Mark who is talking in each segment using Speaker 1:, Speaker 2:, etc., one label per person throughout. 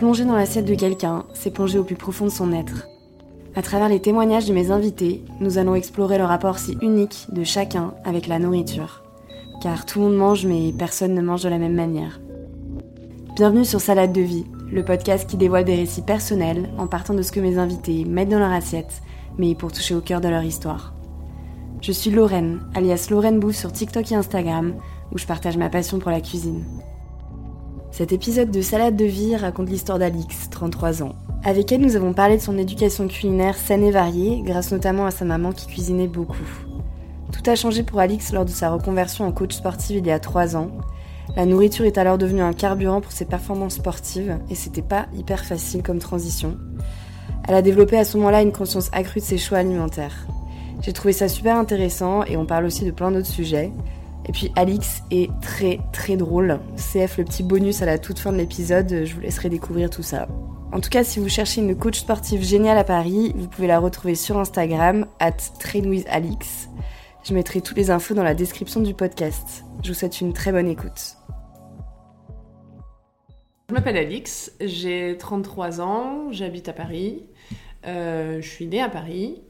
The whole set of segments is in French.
Speaker 1: Plonger dans l'assiette de quelqu'un, c'est plonger au plus profond de son être. À travers les témoignages de mes invités, nous allons explorer le rapport si unique de chacun avec la nourriture. Car tout le monde mange, mais personne ne mange de la même manière. Bienvenue sur Salade de vie, le podcast qui dévoile des récits personnels en partant de ce que mes invités mettent dans leur assiette, mais pour toucher au cœur de leur histoire. Je suis Lorraine, alias Lorraine Bouffe sur TikTok et Instagram, où je partage ma passion pour la cuisine. Cet épisode de Salade de vie raconte l'histoire d'Alix, 33 ans. Avec elle, nous avons parlé de son éducation culinaire saine et variée, grâce notamment à sa maman qui cuisinait beaucoup. Tout a changé pour Alix lors de sa reconversion en coach sportive il y a 3 ans. La nourriture est alors devenue un carburant pour ses performances sportives et c'était pas hyper facile comme transition. Elle a développé à ce moment-là une conscience accrue de ses choix alimentaires. J'ai trouvé ça super intéressant et on parle aussi de plein d'autres sujets. Et puis Alix est très très drôle. CF le petit bonus à la toute fin de l'épisode, je vous laisserai découvrir tout ça. En tout cas, si vous cherchez une coach sportive géniale à Paris, vous pouvez la retrouver sur Instagram, at Alix. Je mettrai toutes les infos dans la description du podcast. Je vous souhaite une très bonne écoute.
Speaker 2: Je m'appelle Alix, j'ai 33 ans, j'habite à Paris, euh, je suis née à Paris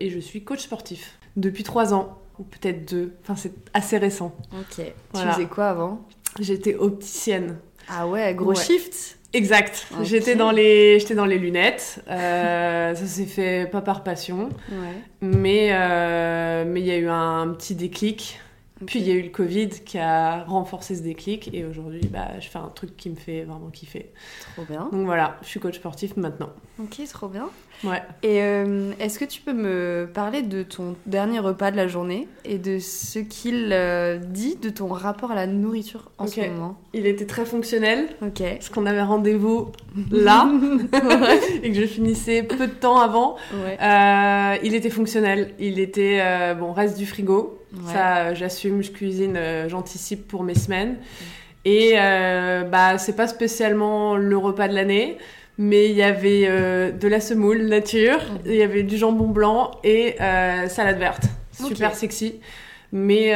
Speaker 2: et je suis coach sportif depuis 3 ans ou peut-être deux. Enfin, c'est assez récent.
Speaker 1: Ok. Tu faisais quoi avant?
Speaker 2: J'étais opticienne.
Speaker 1: Ah ouais, gros shift?
Speaker 2: Exact. J'étais dans les, j'étais dans les lunettes. Euh, ça s'est fait pas par passion, ouais. mais euh, mais il y a eu un petit déclic puis il y a eu le Covid qui a renforcé ce déclic et aujourd'hui bah, je fais un truc qui me fait vraiment kiffer.
Speaker 1: Trop bien.
Speaker 2: Donc voilà, je suis coach sportif maintenant.
Speaker 1: Ok, trop bien.
Speaker 2: Ouais.
Speaker 1: Et euh, est-ce que tu peux me parler de ton dernier repas de la journée et de ce qu'il euh, dit de ton rapport à la nourriture en ce moment?
Speaker 2: Il était très fonctionnel.
Speaker 1: Ok.
Speaker 2: Parce qu'on avait rendez-vous là et que je finissais peu de temps avant. Ouais. Euh, il était fonctionnel. Il était bon reste du frigo. Ça, euh, j'assume, je cuisine, euh, j'anticipe pour mes semaines. Et euh, bah, c'est pas spécialement le repas de l'année, mais il y avait de la semoule nature, mhm. il y avait du jambon blanc et salade verte. Super sexy. Mais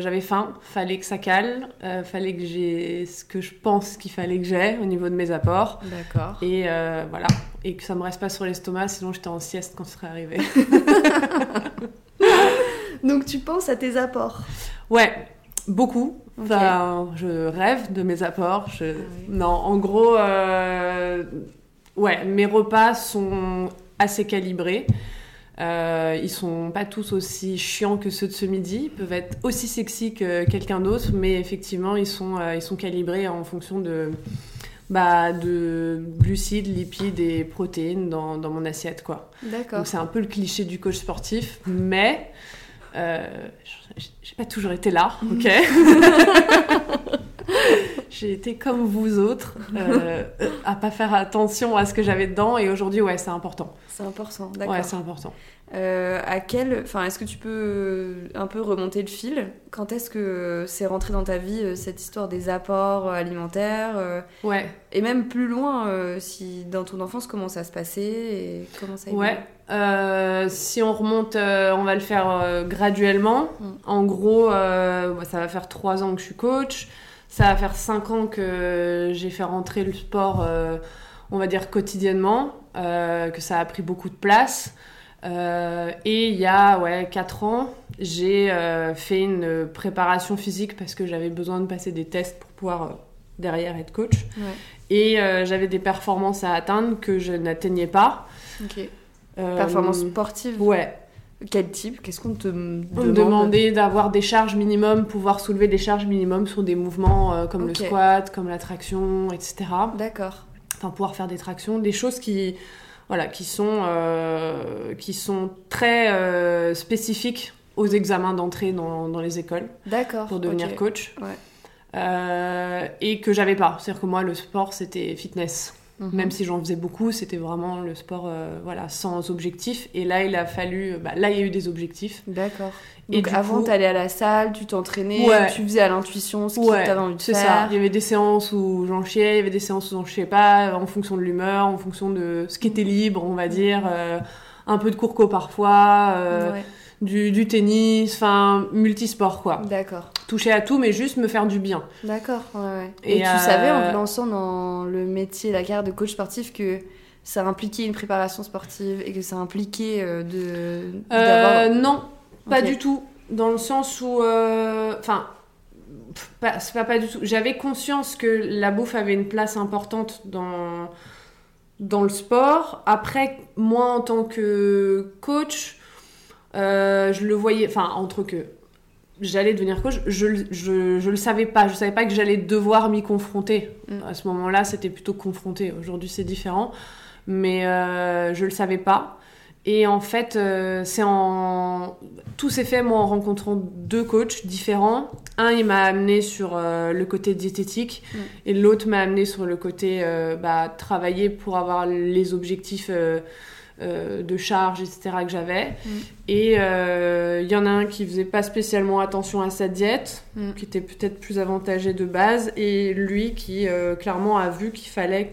Speaker 2: j'avais faim, fallait que ça cale, fallait que j'ai ce que je pense qu'il fallait que j'ai au niveau de mes apports.
Speaker 1: D'accord.
Speaker 2: Et voilà. Et que ça me reste pas sur l'estomac, sinon j'étais en sieste quand ce serait arrivé.
Speaker 1: Donc tu penses à tes apports
Speaker 2: Ouais, beaucoup. Enfin, je rêve de mes apports. Je... Ah non, en gros, euh... ouais, mes repas sont assez calibrés. Euh, ils sont pas tous aussi chiants que ceux de ce midi. Ils peuvent être aussi sexy que quelqu'un d'autre, mais effectivement, ils sont, euh, ils sont calibrés en fonction de, bah, de glucides, lipides et protéines dans, dans mon assiette, quoi.
Speaker 1: D'accord.
Speaker 2: Donc c'est un peu le cliché du coach sportif, mais euh, j'ai pas toujours été là, ok J'ai été comme vous autres, euh, à pas faire attention à ce que j'avais dedans, et aujourd'hui, ouais, c'est important.
Speaker 1: C'est important, d'accord.
Speaker 2: Ouais, c'est important.
Speaker 1: Euh, à quel, enfin, est-ce que tu peux un peu remonter le fil? Quand est-ce que c'est rentré dans ta vie euh, cette histoire des apports alimentaires
Speaker 2: Ouais.
Speaker 1: Et même plus loin, si dans ton enfance, comment ça se passait et comment ça
Speaker 2: Ouais. Euh, si on remonte, euh, on va le faire euh, graduellement. Mm. En gros, ça va faire trois ans que je suis coach. Ça va faire cinq ans que j'ai fait rentrer le sport, on va dire quotidiennement, que ça a pris beaucoup de place. et il y a ouais, 4 ans, j'ai fait une préparation physique parce que j'avais besoin de passer des tests pour pouvoir derrière être coach. Et j'avais des performances à atteindre que je n'atteignais pas.
Speaker 1: Euh, Performance sportive
Speaker 2: Ouais.
Speaker 1: Quel type? Qu'est-ce qu'on te
Speaker 2: demande On me demandait d'avoir des charges minimum, pouvoir soulever des charges minimum sur des mouvements euh, comme le squat, comme la traction, etc.
Speaker 1: D'accord.
Speaker 2: Enfin, pouvoir faire des tractions, des choses qui, voilà, qui, sont, euh, qui sont très spécifiques aux examens d'entrée dans, dans, les écoles.
Speaker 1: D'accord.
Speaker 2: Pour devenir coach.
Speaker 1: Ouais.
Speaker 2: et que j'avais pas. C'est-à-dire que moi, le sport, c'était fitness.
Speaker 1: Mhm.
Speaker 2: Même si j'en faisais beaucoup, c'était vraiment le sport euh, voilà, sans objectif. Et là, il a fallu. Bah, là, il y a eu des objectifs.
Speaker 1: D'accord. Donc avant, tu allais à la salle, tu t'entraînais, tu faisais à l'intuition ce que tu avais envie de faire. C'est ça.
Speaker 2: Il y avait des séances où j'en chiais, il y avait des séances où j'en chiais pas, en fonction de l'humeur, en fonction de ce qui était libre, on va dire. Euh, un peu de courco parfois. Euh, du, tennis, enfin multisport quoi.
Speaker 1: D'accord.
Speaker 2: Toucher à tout, mais juste me faire du bien.
Speaker 1: D'accord, ouais, Et, tu savais en te lançant dans le métier, la carrière de coach sportif que ça impliquait une préparation sportive et que ça impliquait de.
Speaker 2: non, pas du tout. Dans le sens où. Enfin c'est pas, pas du tout. J'avais conscience que la bouffe avait une place importante dans, dans le sport. Après, moi, en tant que coach, euh, je le voyais, enfin, entre que j'allais devenir coach, je, je, je, le savais pas. Je savais pas que j'allais devoir m'y confronter. Mm. À ce moment-là, c'était plutôt confronté. Aujourd'hui, c'est différent. Mais euh, je le savais pas. Et en fait, euh, c'est en... tout s'est fait moi en rencontrant deux coachs différents. Un, il m'a amené sur euh, le côté diététique mm. et l'autre m'a amené sur le côté bah, travailler pour avoir les objectifs de charge, etc. que j'avais. Mm. Et il y en a un qui faisait pas spécialement attention à sa diète, mm. qui était peut-être plus avantagé de base, et lui qui clairement a vu qu'il fallait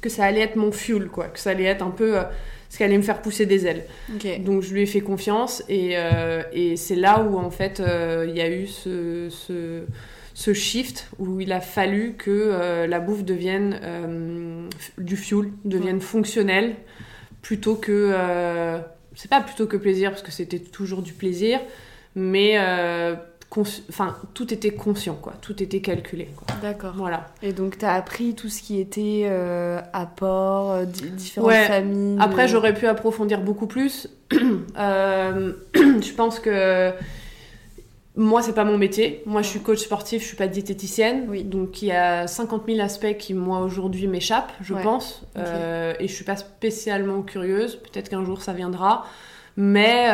Speaker 2: que ça allait être mon fuel, quoi, que ça allait être un peu ce qui allait me faire pousser des ailes. Donc je lui ai fait confiance et, euh, et c'est là où en fait euh, il y a eu ce, ce, ce, shift où il a fallu que euh, la bouffe devienne du fuel, devienne fonctionnelle plutôt que c'est pas plutôt que plaisir parce que c'était toujours du plaisir, mais enfin tout était conscient quoi. Tout était calculé
Speaker 1: d'accord.
Speaker 2: Voilà.
Speaker 1: Et donc tu as appris tout ce qui était euh, apport euh, différentes familles
Speaker 2: après j'aurais pu approfondir beaucoup plus. Euh, je pense que moi c'est pas mon métier. Moi je suis coach sportif je suis pas diététicienne.
Speaker 1: Oui.
Speaker 2: donc il y a 50 000 aspects qui moi aujourd'hui m'échappent je pense. Et je suis pas spécialement curieuse. Peut-être qu'un jour ça viendra. Mais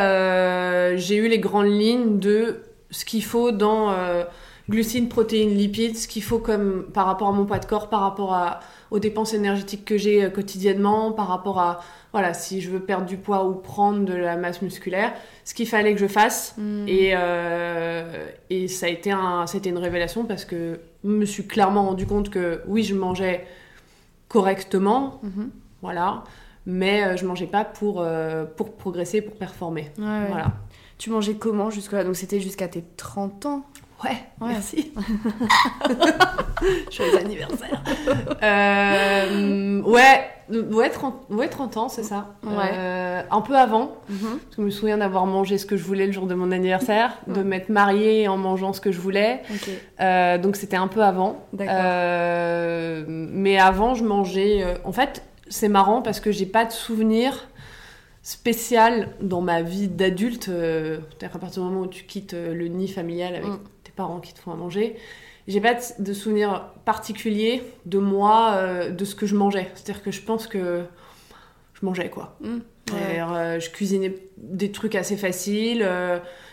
Speaker 2: j'ai eu les grandes lignes de ce qu'il faut dans euh, glucides, protéines, lipides, ce qu'il faut comme par rapport à mon poids de corps, par rapport à, aux dépenses énergétiques que j'ai euh, quotidiennement, par rapport à voilà si je veux perdre du poids ou prendre de la masse musculaire, ce qu'il fallait que je fasse. Hmm. Et, euh, et ça a été un, c'était une révélation parce que je me suis clairement rendu compte que oui, je mangeais correctement, mhm. voilà, mais je mangeais pas pour, pour progresser, pour performer. Voilà.
Speaker 1: Tu mangeais comment jusque-là? Donc c'était jusqu'à tes 30 ans?
Speaker 2: Ouais, merci. Joyeux anniversaire. Euh, ouais, ouais, 30, ouais, 30 ans, c'est ça.
Speaker 1: Ouais.
Speaker 2: Euh, un peu avant. Mhm. Parce que je me souviens d'avoir mangé ce que je voulais le jour de mon anniversaire, de m'être mariée en mangeant ce que je voulais. Euh, donc c'était un peu avant. mais avant, je mangeais. en fait, c'est marrant parce que j'ai pas de souvenir spécial dans ma vie d'adulte, euh, à partir du moment où tu quittes euh, le nid familial avec mm. Parents qui te font à manger, j'ai pas de souvenir particulier de moi, euh, de ce que je mangeais. C'est-à-dire que je pense que je mangeais quoi. Mm. je cuisinais des trucs assez faciles,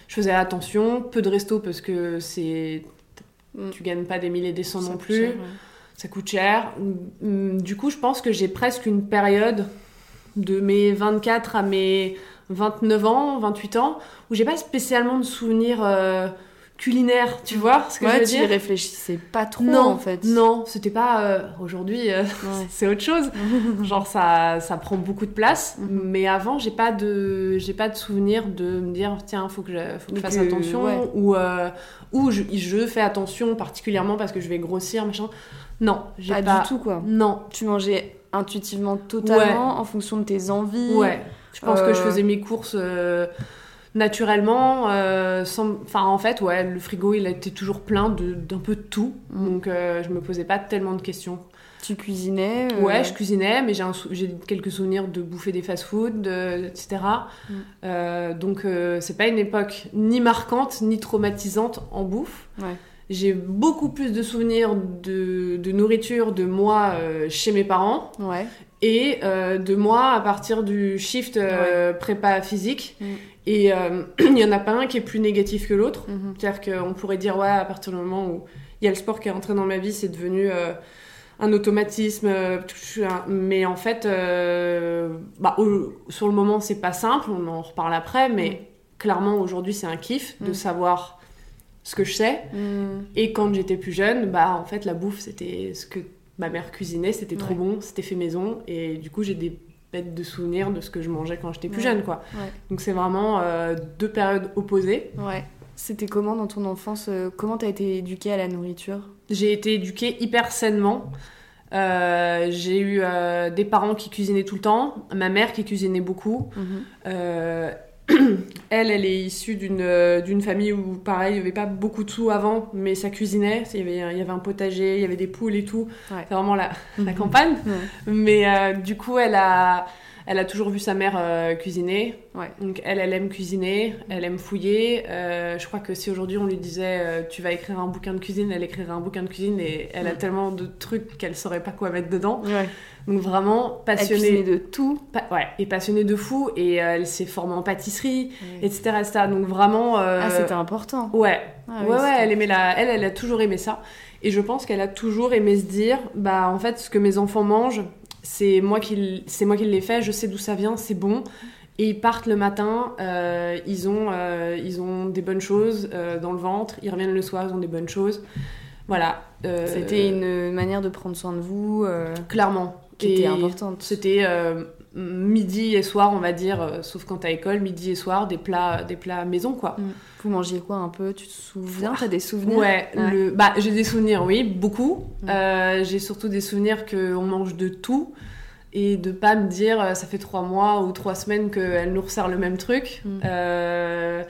Speaker 2: je faisais attention, peu de resto parce que c'est mm. tu gagnes pas des milliers et des cents non plus, ça coûte cher. Du coup, je pense que j'ai presque une période de mes 24 à mes 29 ans, 28 ans, où j'ai pas spécialement de souvenirs euh, culinaires, tu vois ce que je veux dire
Speaker 1: réfléchissais pas trop
Speaker 2: non,
Speaker 1: en fait.
Speaker 2: Non, c'était pas euh, aujourd'hui, euh, c'est autre chose. Genre ça, ça prend beaucoup de place, mhm. mais avant j'ai pas de, j'ai pas de souvenir de me dire tiens faut que je, faut que je fasse attention ou ou je, je, fais attention particulièrement parce que je vais grossir machin. Non, j'ai pas,
Speaker 1: pas du tout quoi.
Speaker 2: Non,
Speaker 1: tu mangeais intuitivement totalement en fonction de tes envies.
Speaker 2: Ouais. Je pense que je euh, faisais mes courses euh, naturellement. Euh, sans... Enfin, en fait, ouais, le frigo, il était toujours plein d'un peu de tout. Mm. Donc, je me posais pas tellement de questions.
Speaker 1: Tu cuisinais
Speaker 2: Ouais, je cuisinais, mais j'ai quelques souvenirs de bouffer des fast-food, etc. Mm. donc, c'est pas une époque ni marquante, ni traumatisante en bouffe.
Speaker 1: Ouais
Speaker 2: j'ai beaucoup plus de souvenirs de, de nourriture de moi euh, chez mes parents
Speaker 1: ouais.
Speaker 2: et euh, de moi à partir du shift euh, prépa physique. Mm. Et il n'y en a pas un qui est plus négatif que l'autre. Mm-hmm. C'est-à-dire qu'on pourrait dire, ouais, à partir du moment où il y a le sport qui est rentré dans ma vie, c'est devenu un automatisme. mais en fait, bah, sur le moment, c'est pas simple, on en reparle après, mais mm. clairement, aujourd'hui, c'est un kiff de mm. savoir ce que je sais. Mm. Et quand j'étais plus jeune, bah en fait la bouffe c'était ce que ma mère cuisinait, c'était trop bon, c'était fait maison et du coup j'ai des bête de souvenirs de ce que je mangeais quand j'étais plus jeune, quoi. Donc c'est vraiment deux périodes opposées.
Speaker 1: Ouais. C'était comment dans ton enfance Comment t'as été éduquée à la nourriture?
Speaker 2: J'ai été éduquée hyper sainement. Euh, j'ai eu euh, des parents qui cuisinaient tout le temps, ma mère qui cuisinait beaucoup. Mhm. Euh, elle, elle est issue d'une famille où, pareil, il n'y avait pas beaucoup de sous avant, mais ça cuisinait. Il y avait, il y avait un potager, il y avait des poules et tout. C'est vraiment la, la campagne. Mais du coup, elle a, elle a toujours vu sa mère euh, cuisiner. Donc elle, elle aime cuisiner, elle aime fouiller. Euh, je crois que si aujourd'hui on lui disait euh, tu vas écrire un bouquin de cuisine, elle écrirait un bouquin de cuisine et elle a tellement de trucs qu'elle saurait pas quoi mettre dedans. Donc vraiment passionnée
Speaker 1: de tout.
Speaker 2: ouais, et passionnée de fou et elle s'est formée en pâtisserie, etc., Donc vraiment.
Speaker 1: Ah c'était important.
Speaker 2: Ouais. Ah ouais, ouais, elle aimait la, elle, elle a toujours aimé ça. Et je pense qu'elle a toujours aimé se dire, bah en fait, ce que mes enfants mangent, c'est moi qui c'est moi qui l'ai fait je sais d'où ça vient c'est bon. Et ils partent le matin euh, ils ont euh, ils ont des bonnes choses euh, dans le ventre ils reviennent le soir ils ont des bonnes choses. Voilà
Speaker 1: c'était une manière de prendre soin de vous
Speaker 2: clairement.
Speaker 1: qui était importante.
Speaker 2: c'était midi et soir on va dire sauf quand t'as école midi et soir des plats des plats maison quoi mm.
Speaker 1: Vous mangez quoi un peu? Tu te souviens? T'as des souvenirs?
Speaker 2: Ouais, Le... Bah, j'ai des souvenirs, oui, beaucoup. Euh, j'ai surtout des souvenirs qu'on mange de tout et de pas me dire euh, ça fait trois mois ou trois semaines qu'elle nous resserre le même truc. Mm. Euh,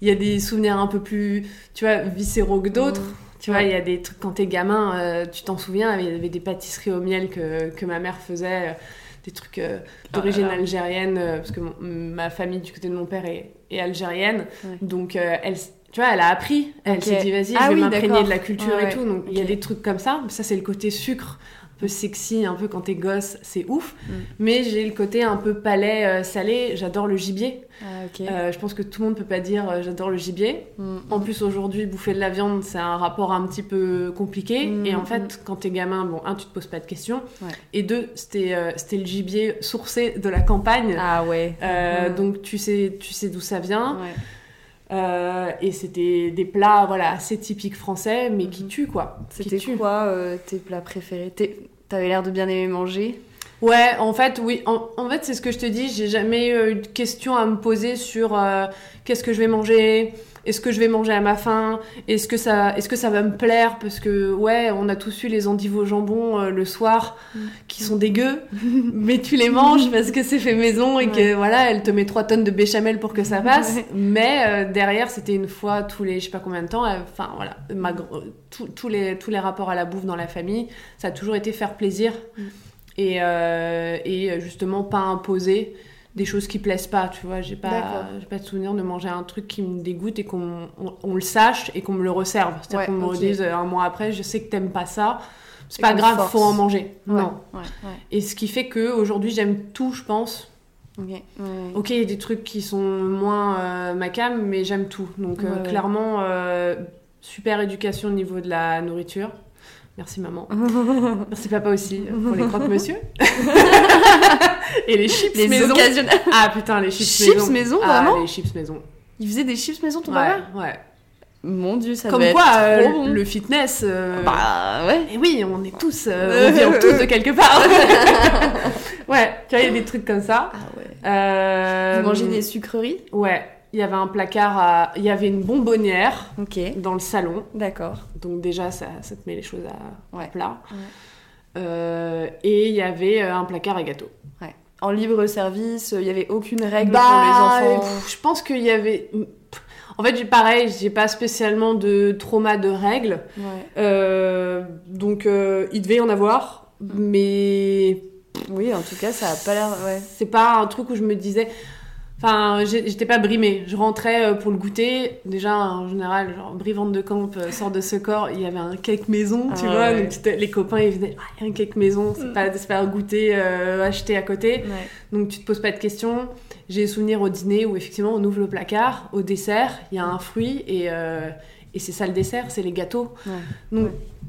Speaker 2: il y a des souvenirs un peu plus, tu vois, viscéraux que d'autres. Mm. Tu vois, il y a des trucs quand t'es gamin, tu t'en souviens, il y avait des pâtisseries au miel que, que ma mère faisait des trucs euh, ah d'origine algérienne, euh, parce que ma famille du côté de mon père est, algérienne. Donc, euh, elle, tu vois, elle a appris. Elle s'est dit, vas-y,
Speaker 1: ah
Speaker 2: je vais m'imprégner de la culture et tout. Donc, il y a des trucs comme ça. Ça, c'est le côté sucre peu sexy, un peu quand t'es gosse, c'est ouf. Mm. Mais j'ai le côté un peu palais euh, salé, j'adore le gibier. Ah, euh, je pense que tout le monde peut pas dire euh, j'adore le gibier. Mm. En plus, aujourd'hui, bouffer de la viande, c'est un rapport un petit peu compliqué. Mm, et en fait, quand t'es gamin, bon, un, tu te poses pas de questions. Et deux, c'était c'était le gibier sourcé de la campagne.
Speaker 1: Ah ouais.
Speaker 2: Donc tu sais, tu sais d'où ça vient. Et c'était des plats voilà assez typiques français mais qui mm-hmm. tuent quoi
Speaker 1: c'était quoi tes plats préférés? T'avais l'air de bien aimer manger?
Speaker 2: Ouais, en fait, oui. En, fait, c'est ce que je te dis. J'ai jamais eu de questions à me poser sur euh, qu'est-ce que je vais manger, est-ce que je vais manger à ma faim, est-ce que ça, est-ce que ça va me plaire? Parce que ouais, on a tous eu les endives au jambon euh, le soir mm. qui sont dégueux, mais tu les manges parce que c'est fait maison et que voilà, elle te met trois tonnes de béchamel pour que ça passe. Mais euh, derrière, c'était une fois tous les, je sais pas combien de temps. Enfin voilà, ma, tous les tous les rapports à la bouffe dans la famille, ça a toujours été faire plaisir. Mm et, euh, et justement pas imposer des choses qui plaisent pas, tu vois. J'ai pas, j'ai pas de souvenir de manger un truc qui me dégoûte et qu'on on, le sache et qu'on me le resserve. C'est-à-dire qu'on me dise un mois après, je sais que t'aimes pas ça. C'est pas grave, faut en manger. non. Et ce qui fait que aujourd'hui j'aime tout, je pense. Ok, il y a des trucs qui sont moins euh, ma cam, mais j'aime tout. Donc euh, clairement, euh, super éducation au niveau de la nourriture. Merci maman. Merci papa aussi pour les croque monsieur. et les chips les maison. Ah putain, les chips,
Speaker 1: chips maison. maison
Speaker 2: ah,
Speaker 1: vraiment
Speaker 2: les chips maison.
Speaker 1: Il faisait des chips maison ton
Speaker 2: ouais,
Speaker 1: papa
Speaker 2: Ouais.
Speaker 1: Mon dieu, ça
Speaker 2: Comme quoi, euh, le fitness. Euh,
Speaker 1: bah ouais.
Speaker 2: Et oui, on est tous, euh, on vient tous de quelque part. ouais, tu vois, il y a des trucs comme ça.
Speaker 1: Ah ouais. Vous mangez des sucreries
Speaker 2: Ouais il y avait un placard, à... il y avait une bonbonnière
Speaker 1: Ok.
Speaker 2: dans le salon.
Speaker 1: D'accord.
Speaker 2: Donc déjà, ça, ça, te met les choses à, plat. Euh, et il y avait un placard à gâteaux.
Speaker 1: En libre service, il n'y avait aucune règle pour les
Speaker 2: bah, enfants Je pense qu'il y avait... En fait, pareil, j'ai pas spécialement de trauma de règles. Ouais. Euh, donc, il devait y en avoir. Mais...
Speaker 1: Oui, en tout cas, ça a pas l'air... Ouais.
Speaker 2: C'est pas un truc où je me disais... Enfin, j'étais pas brimée. Je rentrais euh, pour le goûter. Déjà, en général, genre, brivante de camp euh, sort de ce corps. Il y avait un cake maison, tu ah vois. Donc, les copains, ils venaient, ah, il y a un cake maison. C'est mm. pas, pas un goûter euh, acheté à côté. Donc, tu te poses pas de questions. J'ai souvenir au dîner où, effectivement, on ouvre le placard. Au dessert, il y a un fruit et, et c'est ça le dessert, c'est les gâteaux. Donc,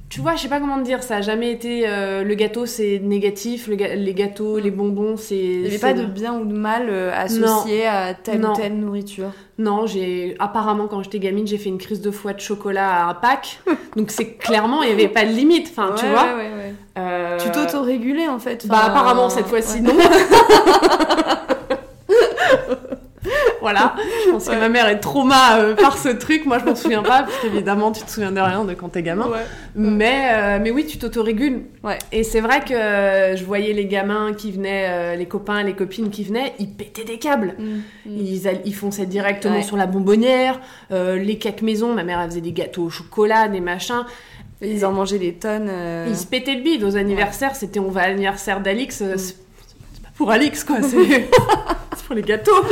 Speaker 2: tu vois, je sais pas comment te dire, ça a jamais été euh, le gâteau c'est négatif, les gâteaux, les bonbons c'est. Il
Speaker 1: n'y avait pas de bien ou de mal euh, associé à telle ou telle nourriture.
Speaker 2: Non, j'ai apparemment quand j'étais gamine, j'ai fait une crise de foie de chocolat à un pack. donc c'est clairement, il n'y avait pas de limite, enfin, tu vois.
Speaker 1: Euh... Tu t'auto-régulais en fait.
Speaker 2: Bah apparemment cette fois-ci non. voilà. Je pense que ma mère est trauma euh, par ce truc. Moi, je m'en souviens pas, parce qu'évidemment, tu te souviens de rien de quand t'es gamin. Mais, euh, mais oui, tu t'autorégules. Ouais. Et c'est vrai que euh, je voyais les gamins qui venaient, les copains, les copines qui venaient, ils pétaient des câbles. Mm, mm. Ils, ils fonçaient directement sur la bonbonnière, les cakes maison. Ma mère, elle faisait des gâteaux au chocolat, des machins.
Speaker 1: Ils en mangeaient des tonnes.
Speaker 2: Ils se pétaient le bide. Aux anniversaires, c'était on va à l'anniversaire d'Alix. Mm. Pour Alix, quoi. C'est pour les gâteaux.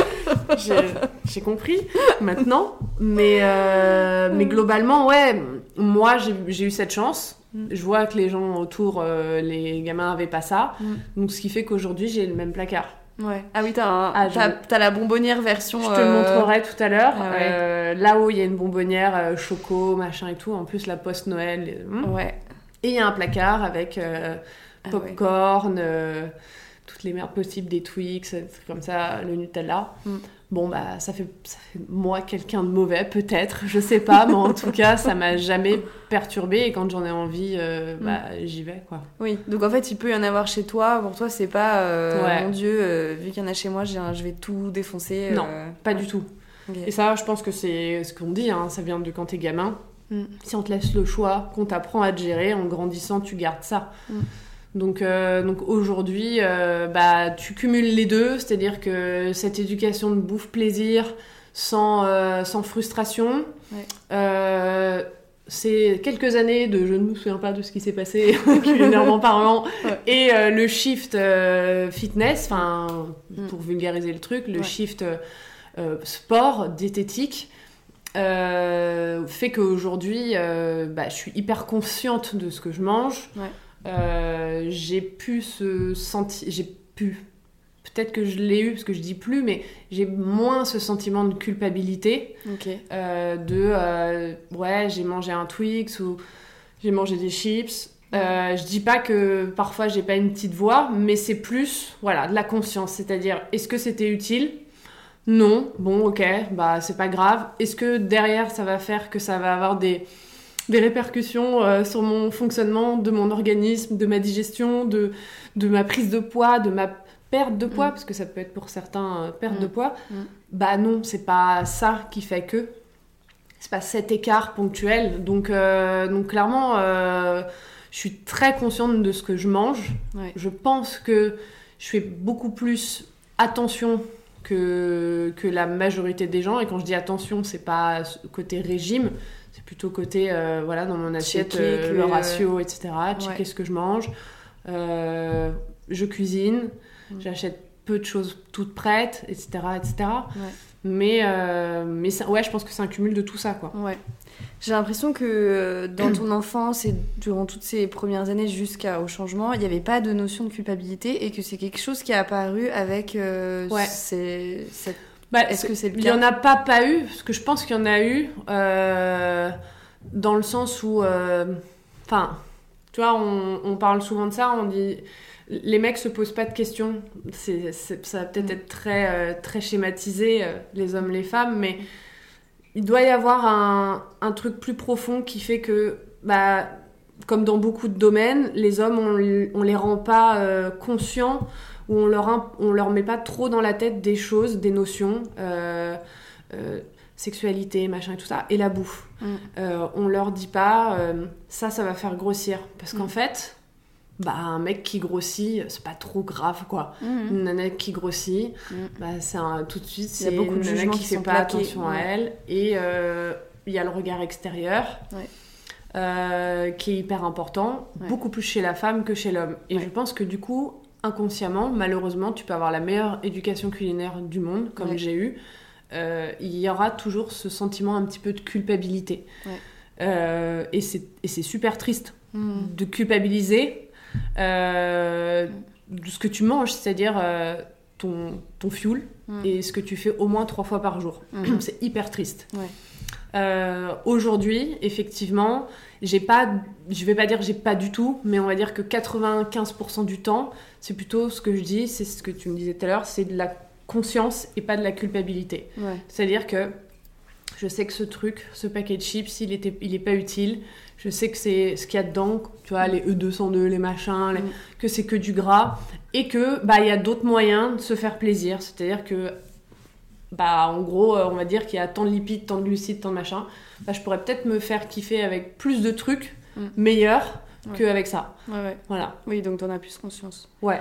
Speaker 2: J'ai compris maintenant. Mais, euh, mais globalement, ouais, moi, j'ai eu cette chance. Mm. Je vois que les gens autour, euh, les gamins avaient pas ça. Mm. Donc, ce qui fait qu'aujourd'hui, j'ai le même placard.
Speaker 1: Ouais. Ah oui, t'as ah, la bonbonnière version.
Speaker 2: Je te le euh, montrerai tout à l'heure. Ah là-haut, il y a une bonbonnière choco, machin et tout. En plus, la post-Noël. Hmm. Ouais. Et il y a un placard avec ah popcorn toutes les merdes possibles, des Twix, comme ça, le Nutella. Mm. Bon, bah, ça fait, ça fait moi quelqu'un de mauvais, peut-être, je sais pas, mais en tout cas, ça m'a jamais perturbé et quand j'en ai envie, euh, mm. bah, j'y vais, quoi.
Speaker 1: Oui, donc en fait, il peut y en avoir chez toi, pour toi, c'est pas, euh, mon Dieu, euh, vu qu'il y en a chez moi, je vais tout défoncer.
Speaker 2: Non, pas du tout. Et ça, je pense que c'est ce qu'on dit, hein, ça vient de quand t'es gamin. Mm. Si on te laisse le choix, qu'on t'apprend à te gérer, en grandissant, tu gardes ça. Donc, euh, donc aujourd'hui, euh, bah, tu cumules les deux, c'est-à-dire que cette éducation de bouffe plaisir sans, euh, sans frustration, c'est quelques années de je ne me souviens pas de ce qui s'est passé culinairement parlant, et le shift fitness, enfin mm. pour vulgariser le truc, le shift sport diététique. fait qu'aujourd'hui, bah, je suis hyper consciente de ce que je mange. Euh, j'ai pu ce senti j'ai pu peut-être que je l'ai eu parce que je dis plus mais j'ai moins ce sentiment de culpabilité euh, de euh, ouais j'ai mangé un Twix ou j'ai mangé des chips. Je dis pas que parfois j'ai pas une petite voix mais c'est plus voilà de la conscience. C'est-à-dire est-ce que c'était utile? Non. Bon ok bah c'est pas grave. Est-ce que derrière ça va faire que ça va avoir des des répercussions euh, sur mon fonctionnement de mon organisme, de ma digestion, de, de ma prise de poids, de ma perte de poids, mm. parce que ça peut être pour certains euh, perte de mm. poids. Mm. Bah non, c'est pas ça qui fait que. C'est pas cet écart ponctuel. Donc, euh, donc clairement, je suis très consciente de ce que je mange. Je pense que je fais beaucoup plus attention que, que la majorité des gens. Et quand je dis attention, c'est pas côté régime, plutôt côté, euh, voilà, dans mon assiette, euh, le ratio, etc. Checker ce que je mange. Euh, je cuisine, j'achète peu de choses toutes prêtes, etc. etc. Mais, mais ça, ouais, je pense que c'est un cumul de tout ça, quoi.
Speaker 1: Ouais. J'ai l'impression que dans ton enfance et durant toutes ces premières années jusqu'au changement, il n'y avait pas de notion de culpabilité et que c'est quelque chose qui est apparu avec cette
Speaker 2: bah, Est-ce que c'est le cas Il n'y en a pas pas eu, parce que je pense qu'il y en a eu, euh, dans le sens où... Euh, enfin, tu vois, on, parle souvent de ça, on dit... Les mecs se posent pas de questions. C'est, ça va peut-être mm. être très, euh, très schématisé, les hommes, les femmes, mais il doit y avoir un, un, truc plus profond qui fait que, bah, comme dans beaucoup de domaines, les hommes, on, on les rend pas conscients où on leur, on leur met pas trop dans la tête des choses, des notions, euh, euh, sexualité, machin et tout ça, et la bouffe. Mm. Euh, on leur dit pas ça, ça va faire grossir. Parce qu'en mm. fait, bah, un mec qui grossit, c'est pas trop grave, quoi. Mm. Une nana qui grossit, bah, c'est tout de suite, c'est une nana qui, fait pas attention à elle. Et il y a le regard extérieur. qui est hyper important, beaucoup plus chez la femme que chez l'homme. Et je pense que du coup, inconsciemment, malheureusement, tu peux avoir la meilleure éducation culinaire du monde, comme j'ai eu, euh, il y aura toujours ce sentiment un petit peu de culpabilité. Euh, et c'est super triste hmm. de culpabiliser euh, de ce que tu manges, c'est-à-dire ton, ton fuel, hmm. et ce que tu fais au moins trois fois par jour. Hmm. c'est hyper triste. Aujourd'hui, effectivement, j'ai pas, je vais pas dire j'ai pas du tout, mais on va dire que 95% du temps, c'est plutôt ce que je dis, c'est ce que tu me disais tout à l'heure, c'est de la conscience et pas de la culpabilité. C'est-à-dire que je sais que ce truc, ce paquet de chips, il, était, il est pas utile. Je sais que c'est ce qu'il y a dedans, tu vois, les E202, les machins, mm. que c'est que du gras. Et que, bah, il y a d'autres moyens de se faire plaisir. C'est-à-dire que, bah, en gros, euh, on va dire qu'il y a tant de lipides, tant de glucides, tant de machins. Bah, je pourrais peut-être me faire kiffer avec plus de trucs mm. meilleurs qu'avec ça.
Speaker 1: Ouais,
Speaker 2: Voilà.
Speaker 1: Oui, donc tu en as plus conscience.
Speaker 2: Ouais.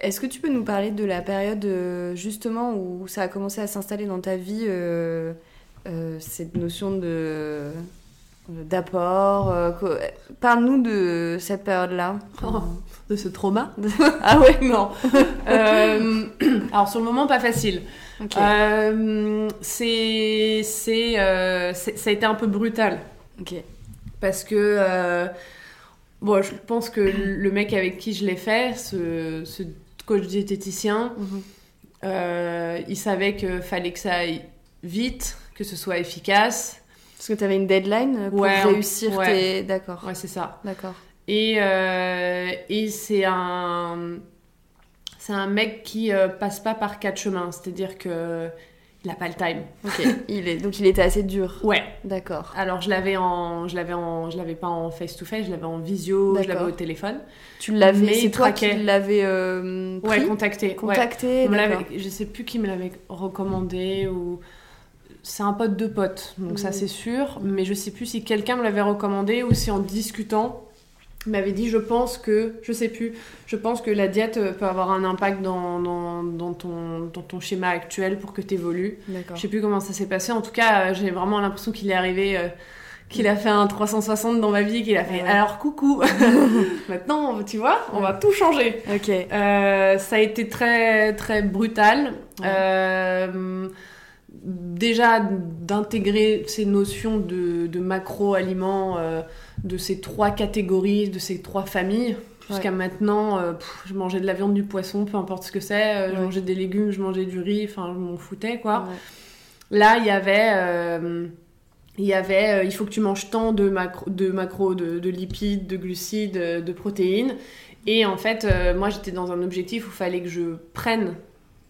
Speaker 1: Est-ce que tu peux nous parler de la période, euh, justement, où ça a commencé à s'installer dans ta vie euh, euh, cette notion de d'apport. Euh, parle-nous de cette période-là.
Speaker 2: Oh, de ce trauma
Speaker 1: Ah ouais
Speaker 2: Non. alors sur le moment, pas facile. c'est, c'est, ça a été un peu brutal.
Speaker 1: Ok.
Speaker 2: Parce que, bon, je pense que le mec avec qui je l'ai fait, ce, ce coach diététicien, mhm. il savait qu'il fallait que ça aille vite, que ce soit efficace.
Speaker 1: Parce que tu avais une deadline pour réussir
Speaker 2: ouais.
Speaker 1: D'accord.
Speaker 2: Ouais, c'est ça.
Speaker 1: D'accord.
Speaker 2: Et, euh, et c'est un... C'est un mec qui euh, passe pas par quatre chemins. C'est-à-dire que il a pas le time.
Speaker 1: Ok. il est donc il était assez dur.
Speaker 2: Ouais.
Speaker 1: D'accord.
Speaker 2: Alors je l'avais en je l'avais en je l'avais pas en face to face, je l'avais en visio, je l'avais au téléphone.
Speaker 1: Tu l'avais c'est toi qui l'avais euh,
Speaker 2: ouais contacté.
Speaker 1: Contacté.
Speaker 2: Ouais. Je sais plus qui me l'avait recommandé ou c'est un pote de pote, donc ça mm. c'est sûr. Mais je sais plus si quelqu'un me l'avait recommandé ou si en discutant, m'avait dit je pense que, je sais plus, je pense que la diète peut avoir un impact dans, dans, ton, dans ton schéma actuel pour que tu évolues. Je sais plus comment ça s'est passé. En tout cas, j'ai vraiment l'impression qu'il est arrivé. Euh, qu'il a fait un 360 dans ma vie, qu'il a fait alors coucou, maintenant tu vois, on va tout changer.
Speaker 1: Ok.
Speaker 2: Euh, ça a été très très brutal. Euh, déjà d'intégrer ces notions de, macro-aliments, euh, de ces trois catégories, de ces trois familles. Jusqu'à maintenant, euh, je mangeais de la viande, du poisson, peu importe ce que c'est. Euh, je mangeais des légumes, je mangeais du riz, enfin, je m'en foutais, quoi. Là, il y avait... il y avait, il faut que tu manges tant de macro, de, macro, de, de lipides, de glucides, de protéines. Et en fait, moi, j'étais dans un objectif où il fallait que je prenne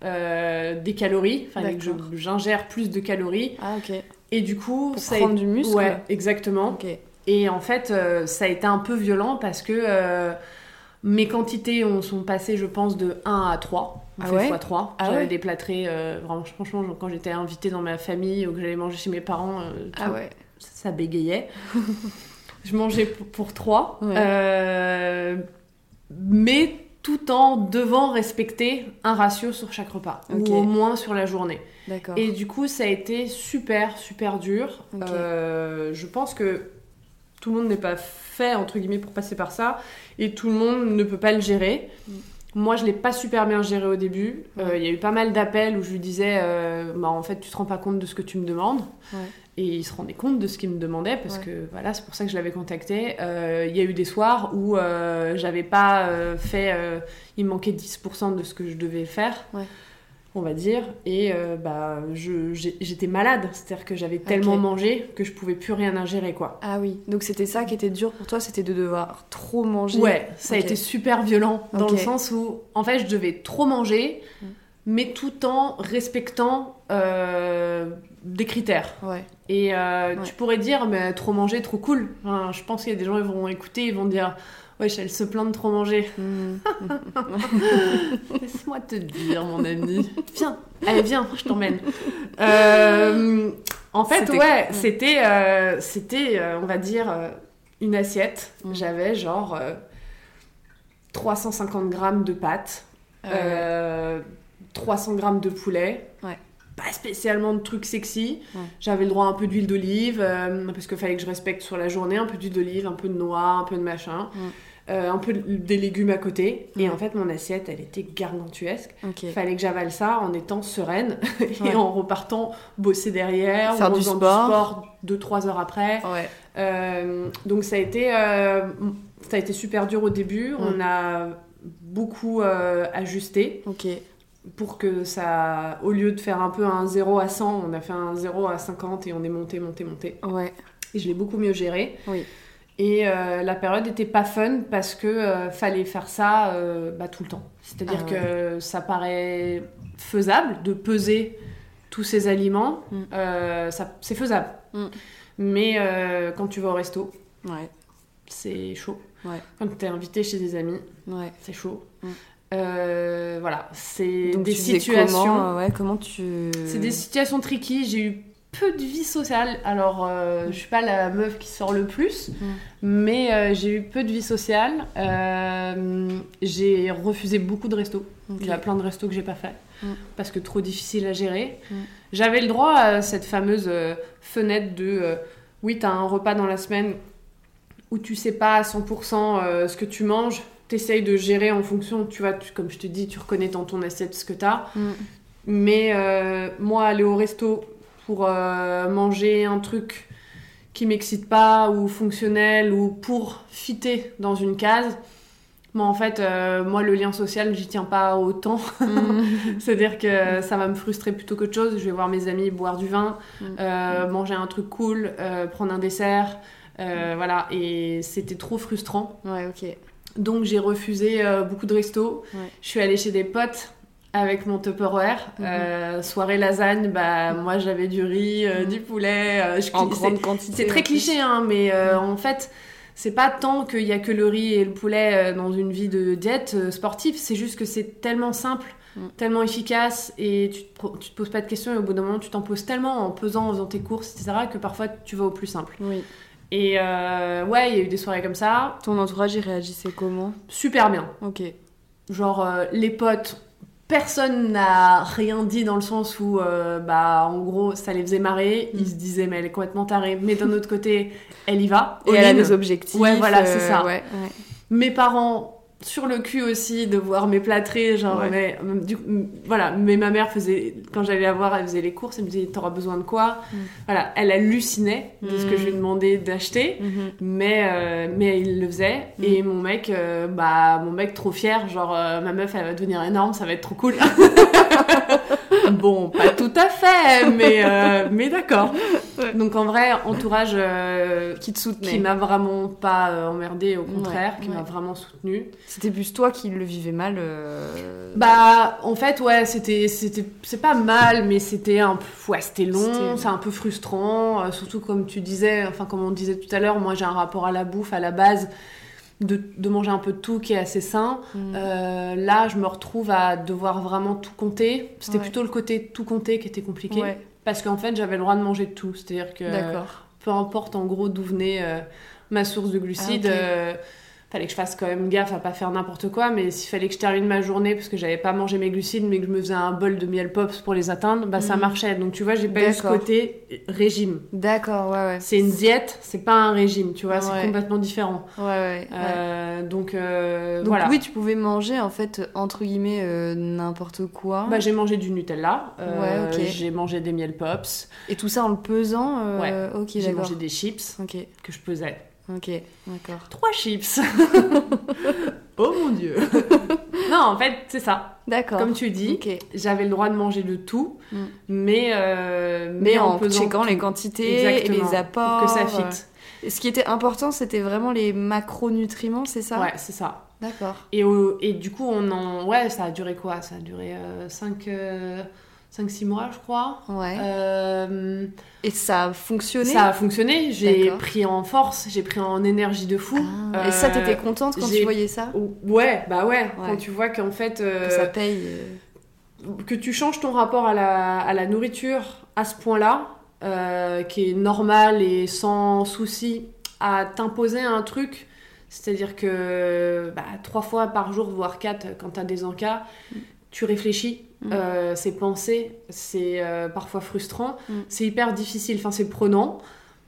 Speaker 2: euh, des calories, enfin j'ingère plus de calories.
Speaker 1: Ah ok.
Speaker 2: Et du coup,
Speaker 1: Pour ça prendre du muscle.
Speaker 2: Ouais, exactement. Et en fait, euh, ça a été un peu violent parce que euh, mes quantités ont, sont passées, je pense, de 1 à 3. On ah fait 3. Ah J'avais des plâtrés, vraiment, franchement, quand j'étais invitée dans ma famille ou que j'allais manger chez mes parents,
Speaker 1: ah ouais.
Speaker 2: ça, bégayait. je mangeais pour, pour 3. mais tout en devant respecter un ratio sur chaque repas, ou au moins sur la journée. Et du coup, ça a été super, super dur. Euh, je pense que tout le monde n'est pas fait, entre guillemets, pour passer par ça, et tout le monde ne peut pas le gérer. Mm. Moi, je l'ai pas super bien géré au début. Euh, il y a eu pas mal d'appels où je lui disais, euh, bah, en fait, tu te rends pas compte de ce que tu me demandes. Et il se rendait compte de ce qu'il me demandait parce que voilà, c'est pour ça que je l'avais contacté. Euh, il y a eu des soirs où j'avais pas fait. il me manquait 10% de ce que je devais faire, on va dire. Et bah, j'étais malade. C'est-à-dire que j'avais tellement mangé que je pouvais plus rien ingérer, quoi.
Speaker 1: Ah oui. Donc c'était ça qui était dur pour toi, c'était de devoir trop manger.
Speaker 2: Ouais, ça a été super violent dans le sens où, en fait, je devais trop manger. Mm. mais tout en respectant des critères.
Speaker 1: Ouais.
Speaker 2: Et euh, tu pourrais dire, mais trop manger, trop cool. je pense qu'il y a des gens qui vont écouter, ils vont dire, ouais, elle se plaint de trop manger. Mm. Laisse-moi te dire, mon ami. Viens, allez, viens, je t'emmène. Euh, en fait, ouais, c'était, euh, c'était, on va dire, une assiette. Mm. J'avais genre 350 grammes de pâtes, 300 grammes de poulet.
Speaker 1: Ouais
Speaker 2: pas spécialement de trucs sexy. J'avais le droit à un peu d'huile d'olive, euh, parce qu'il fallait que je respecte sur la journée, un peu d'huile d'olive, un peu de noix, un peu de machin. Euh, un peu des légumes à côté. Et en fait, mon assiette, elle était gargantuesque. Il fallait que j'avale ça en étant sereine et en repartant bosser derrière,
Speaker 1: faire du sport.
Speaker 2: 2-3 heures après. Euh, donc ça a, été, ça a été super dur au début. On a beaucoup ajusté. Pour que ça, au lieu de faire un peu un 0 à 100, on a fait un 0 à 50 et on est monté, monté, monté.
Speaker 1: Ouais.
Speaker 2: Et je l'ai beaucoup mieux géré.
Speaker 1: Oui.
Speaker 2: Et euh, la période n'était pas fun parce que euh, fallait faire ça euh, bah, tout le temps. C'est-à-dire
Speaker 1: Ah
Speaker 2: que ça paraît faisable de peser tous ces aliments.
Speaker 1: Mm.
Speaker 2: C'est faisable.
Speaker 1: Mm.
Speaker 2: Mais quand tu vas au resto,
Speaker 1: Ouais.
Speaker 2: c'est chaud.
Speaker 1: Ouais.
Speaker 2: Quand tu es invité chez des amis, c'est chaud.
Speaker 1: Mm.
Speaker 2: Voilà, c'est des situations.
Speaker 1: Comment tu.
Speaker 2: C'est des situations tricky. J'ai eu peu de vie sociale. Alors, euh, je suis pas la meuf qui sort le plus,
Speaker 1: Mm.
Speaker 2: mais euh, j'ai eu peu de vie sociale. Euh, j'ai refusé beaucoup de restos.
Speaker 1: Ok.
Speaker 2: Il y a plein de restos que j'ai pas fait
Speaker 1: Mm.
Speaker 2: parce que trop difficile à gérer.
Speaker 1: Mm.
Speaker 2: J'avais le droit à cette fameuse euh, fenêtre de oui, t'as un repas dans la semaine où tu sais pas à 100% euh, ce que tu manges. T'essayes de gérer en fonction, tu vois, tu- comme je te dis, tu reconnais dans ton assiette ce que t'as.
Speaker 1: Mm.
Speaker 2: Mais moi, aller au resto pour euh, manger un truc qui m'excite pas ou fonctionnel ou pour fitter dans une case, moi en fait, euh, moi le lien social, j'y tiens pas autant.
Speaker 1: Mm.
Speaker 2: C'est-à-dire que ça va me frustrer plutôt qu'autre chose. Je vais voir mes amis boire du vin,
Speaker 1: Mm.
Speaker 2: euh, manger un truc cool, prendre un dessert. voilà, et c'était trop frustrant.
Speaker 1: Ouais, ok.
Speaker 2: Donc j'ai refusé beaucoup de restos.
Speaker 1: Ouais.
Speaker 2: Je suis allée chez des potes avec mon Tupperware.
Speaker 1: Mhm.
Speaker 2: Euh, soirée lasagne, bah moi j'avais du riz, euh,
Speaker 1: Mhm.
Speaker 2: du poulet. euh, je-
Speaker 1: En grande quantité.
Speaker 2: C'est très cliché, hein, mais en fait, c'est pas tant qu'il y a que le riz et le poulet dans une vie de diète sportive, c'est juste que c'est tellement simple,
Speaker 1: Mm.
Speaker 2: tellement efficace, et tu te, tu te poses pas de questions, et au bout d'un moment, tu t'en poses tellement en pesant, en faisant tes courses, etc., que parfois tu vas au plus simple.
Speaker 1: Oui.
Speaker 2: Et ouais, il y a eu des soirées comme ça,
Speaker 1: Ton entourage, il réagissait comment?
Speaker 2: Super bien.
Speaker 1: Ok.
Speaker 2: Genre, les potes, personne n'a rien dit dans le sens où, euh, bah, en gros, ça les faisait marrer. Ils se disaient, mais elle est complètement tarée. Mais d'un autre côté, elle y va.
Speaker 1: Et elle a des objectifs.
Speaker 2: Ouais, voilà, c'est
Speaker 1: euh,
Speaker 2: ça.
Speaker 1: Ouais, ouais.
Speaker 2: Mes parents, sur le cul aussi, de voir mes plâtrés. Genre,
Speaker 1: Ouais.
Speaker 2: mais, euh, du coup, mm, voilà. Mais ma mère faisait, quand j'allais la voir, elle faisait les courses. Elle me disait, t'auras besoin de quoi
Speaker 1: Mm.
Speaker 2: Voilà, elle hallucinait de ce que
Speaker 1: Mm.
Speaker 2: je lui demandais d'acheter.
Speaker 1: Mhm.
Speaker 2: Mais, euh, mais il le faisait.
Speaker 1: Mm.
Speaker 2: Et mon mec, euh, bah, mon mec trop fier, genre, euh, ma meuf, elle va devenir énorme, ça va être trop cool. bon, pas tout à fait, mais, euh, mais d'accord.
Speaker 1: Ouais.
Speaker 2: Donc en vrai, entourage euh,
Speaker 1: Qui te soutenait.
Speaker 2: qui m'a vraiment pas euh, emmerdé, au contraire,
Speaker 1: Ouais,
Speaker 2: qui m'a vraiment soutenu.
Speaker 1: C'était plus toi qui le vivais mal.
Speaker 2: Bah, en fait, ouais, c'était, c'était, c'est pas mal, mais c'était un peu, ouais, c'était long, c'est un peu frustrant, surtout comme tu disais, enfin, comme on disait tout à l'heure, moi j'ai un rapport à la bouffe à la base de, de manger un peu de tout qui est assez sain.
Speaker 1: mm.
Speaker 2: Euh, là, je me retrouve à devoir vraiment tout compter. C'était
Speaker 1: Ouais.
Speaker 2: plutôt le côté tout compter qui était compliqué.
Speaker 1: Ouais,
Speaker 2: Parce qu'en fait, j'avais le droit de manger de tout. C'est-à-dire que peu importe en gros d'où venait euh, ma source de glucides,
Speaker 1: Ah,
Speaker 2: euh, fallait que je fasse quand même gaffe à pas faire n'importe quoi. Mais s'il fallait que je termine ma journée parce que j'avais pas mangé mes glucides, mais que je me faisais un bol de miel pops pour les atteindre, bah ça
Speaker 1: Mhm.
Speaker 2: marchait. Donc tu vois, j'ai pas eu ce côté régime.
Speaker 1: D'accord, ouais, ouais.
Speaker 2: C'est une diète, c'est pas un régime, tu vois, c'est complètement différent.
Speaker 1: Ouais, ouais.
Speaker 2: Euh, donc, euh,
Speaker 1: Donc
Speaker 2: voilà.
Speaker 1: oui, tu pouvais manger en fait entre guillemets euh, n'importe quoi.
Speaker 2: Bah, j'ai mangé du Nutella,
Speaker 1: Ouais,
Speaker 2: j'ai mangé des miel pops,
Speaker 1: Et tout ça en le pesant.
Speaker 2: Ouais.
Speaker 1: Ok,
Speaker 2: j'ai mangé des chips que je pesais.
Speaker 1: Ok, d'accord.
Speaker 2: Trois chips Oh mon dieu Non, en fait, c'est ça.
Speaker 1: D'accord.
Speaker 2: Comme tu dis, j'avais le droit de manger de tout,
Speaker 1: Mm.
Speaker 2: mais, euh,
Speaker 1: Mais en,
Speaker 2: pesant
Speaker 1: checkant
Speaker 2: tout
Speaker 1: les quantités et les apports.
Speaker 2: pour que ça fit.
Speaker 1: euh, et ce qui était important, c'était vraiment les macronutriments, c'est ça?
Speaker 2: Ouais, c'est ça.
Speaker 1: D'accord.
Speaker 2: Et, et du coup, on en... Ouais, ça a duré quoi? Ça a duré 5-6 mois, je crois.
Speaker 1: Ouais.
Speaker 2: Euh,
Speaker 1: Et ça a fonctionné
Speaker 2: ça a fonctionné, j'ai pris en force, j'ai pris en énergie de fou.
Speaker 1: Ah, Et ça,
Speaker 2: Euh,
Speaker 1: t'étais contente quand tu voyais ça
Speaker 2: Ouais, bah ouais,
Speaker 1: Ouais.
Speaker 2: quand tu vois qu'en fait... euh,
Speaker 1: Que ça paye.
Speaker 2: que tu changes ton rapport à la, à la nourriture à ce point-là, qui est normal et sans souci, à t'imposer un truc, c'est-à-dire que bah, trois fois par jour, voire quatre, quand tu as des encas, tu réfléchis,
Speaker 1: Mm.
Speaker 2: euh, c'est pensé, c'est euh, parfois frustrant,
Speaker 1: Mm.
Speaker 2: c'est hyper difficile, enfin c'est prenant,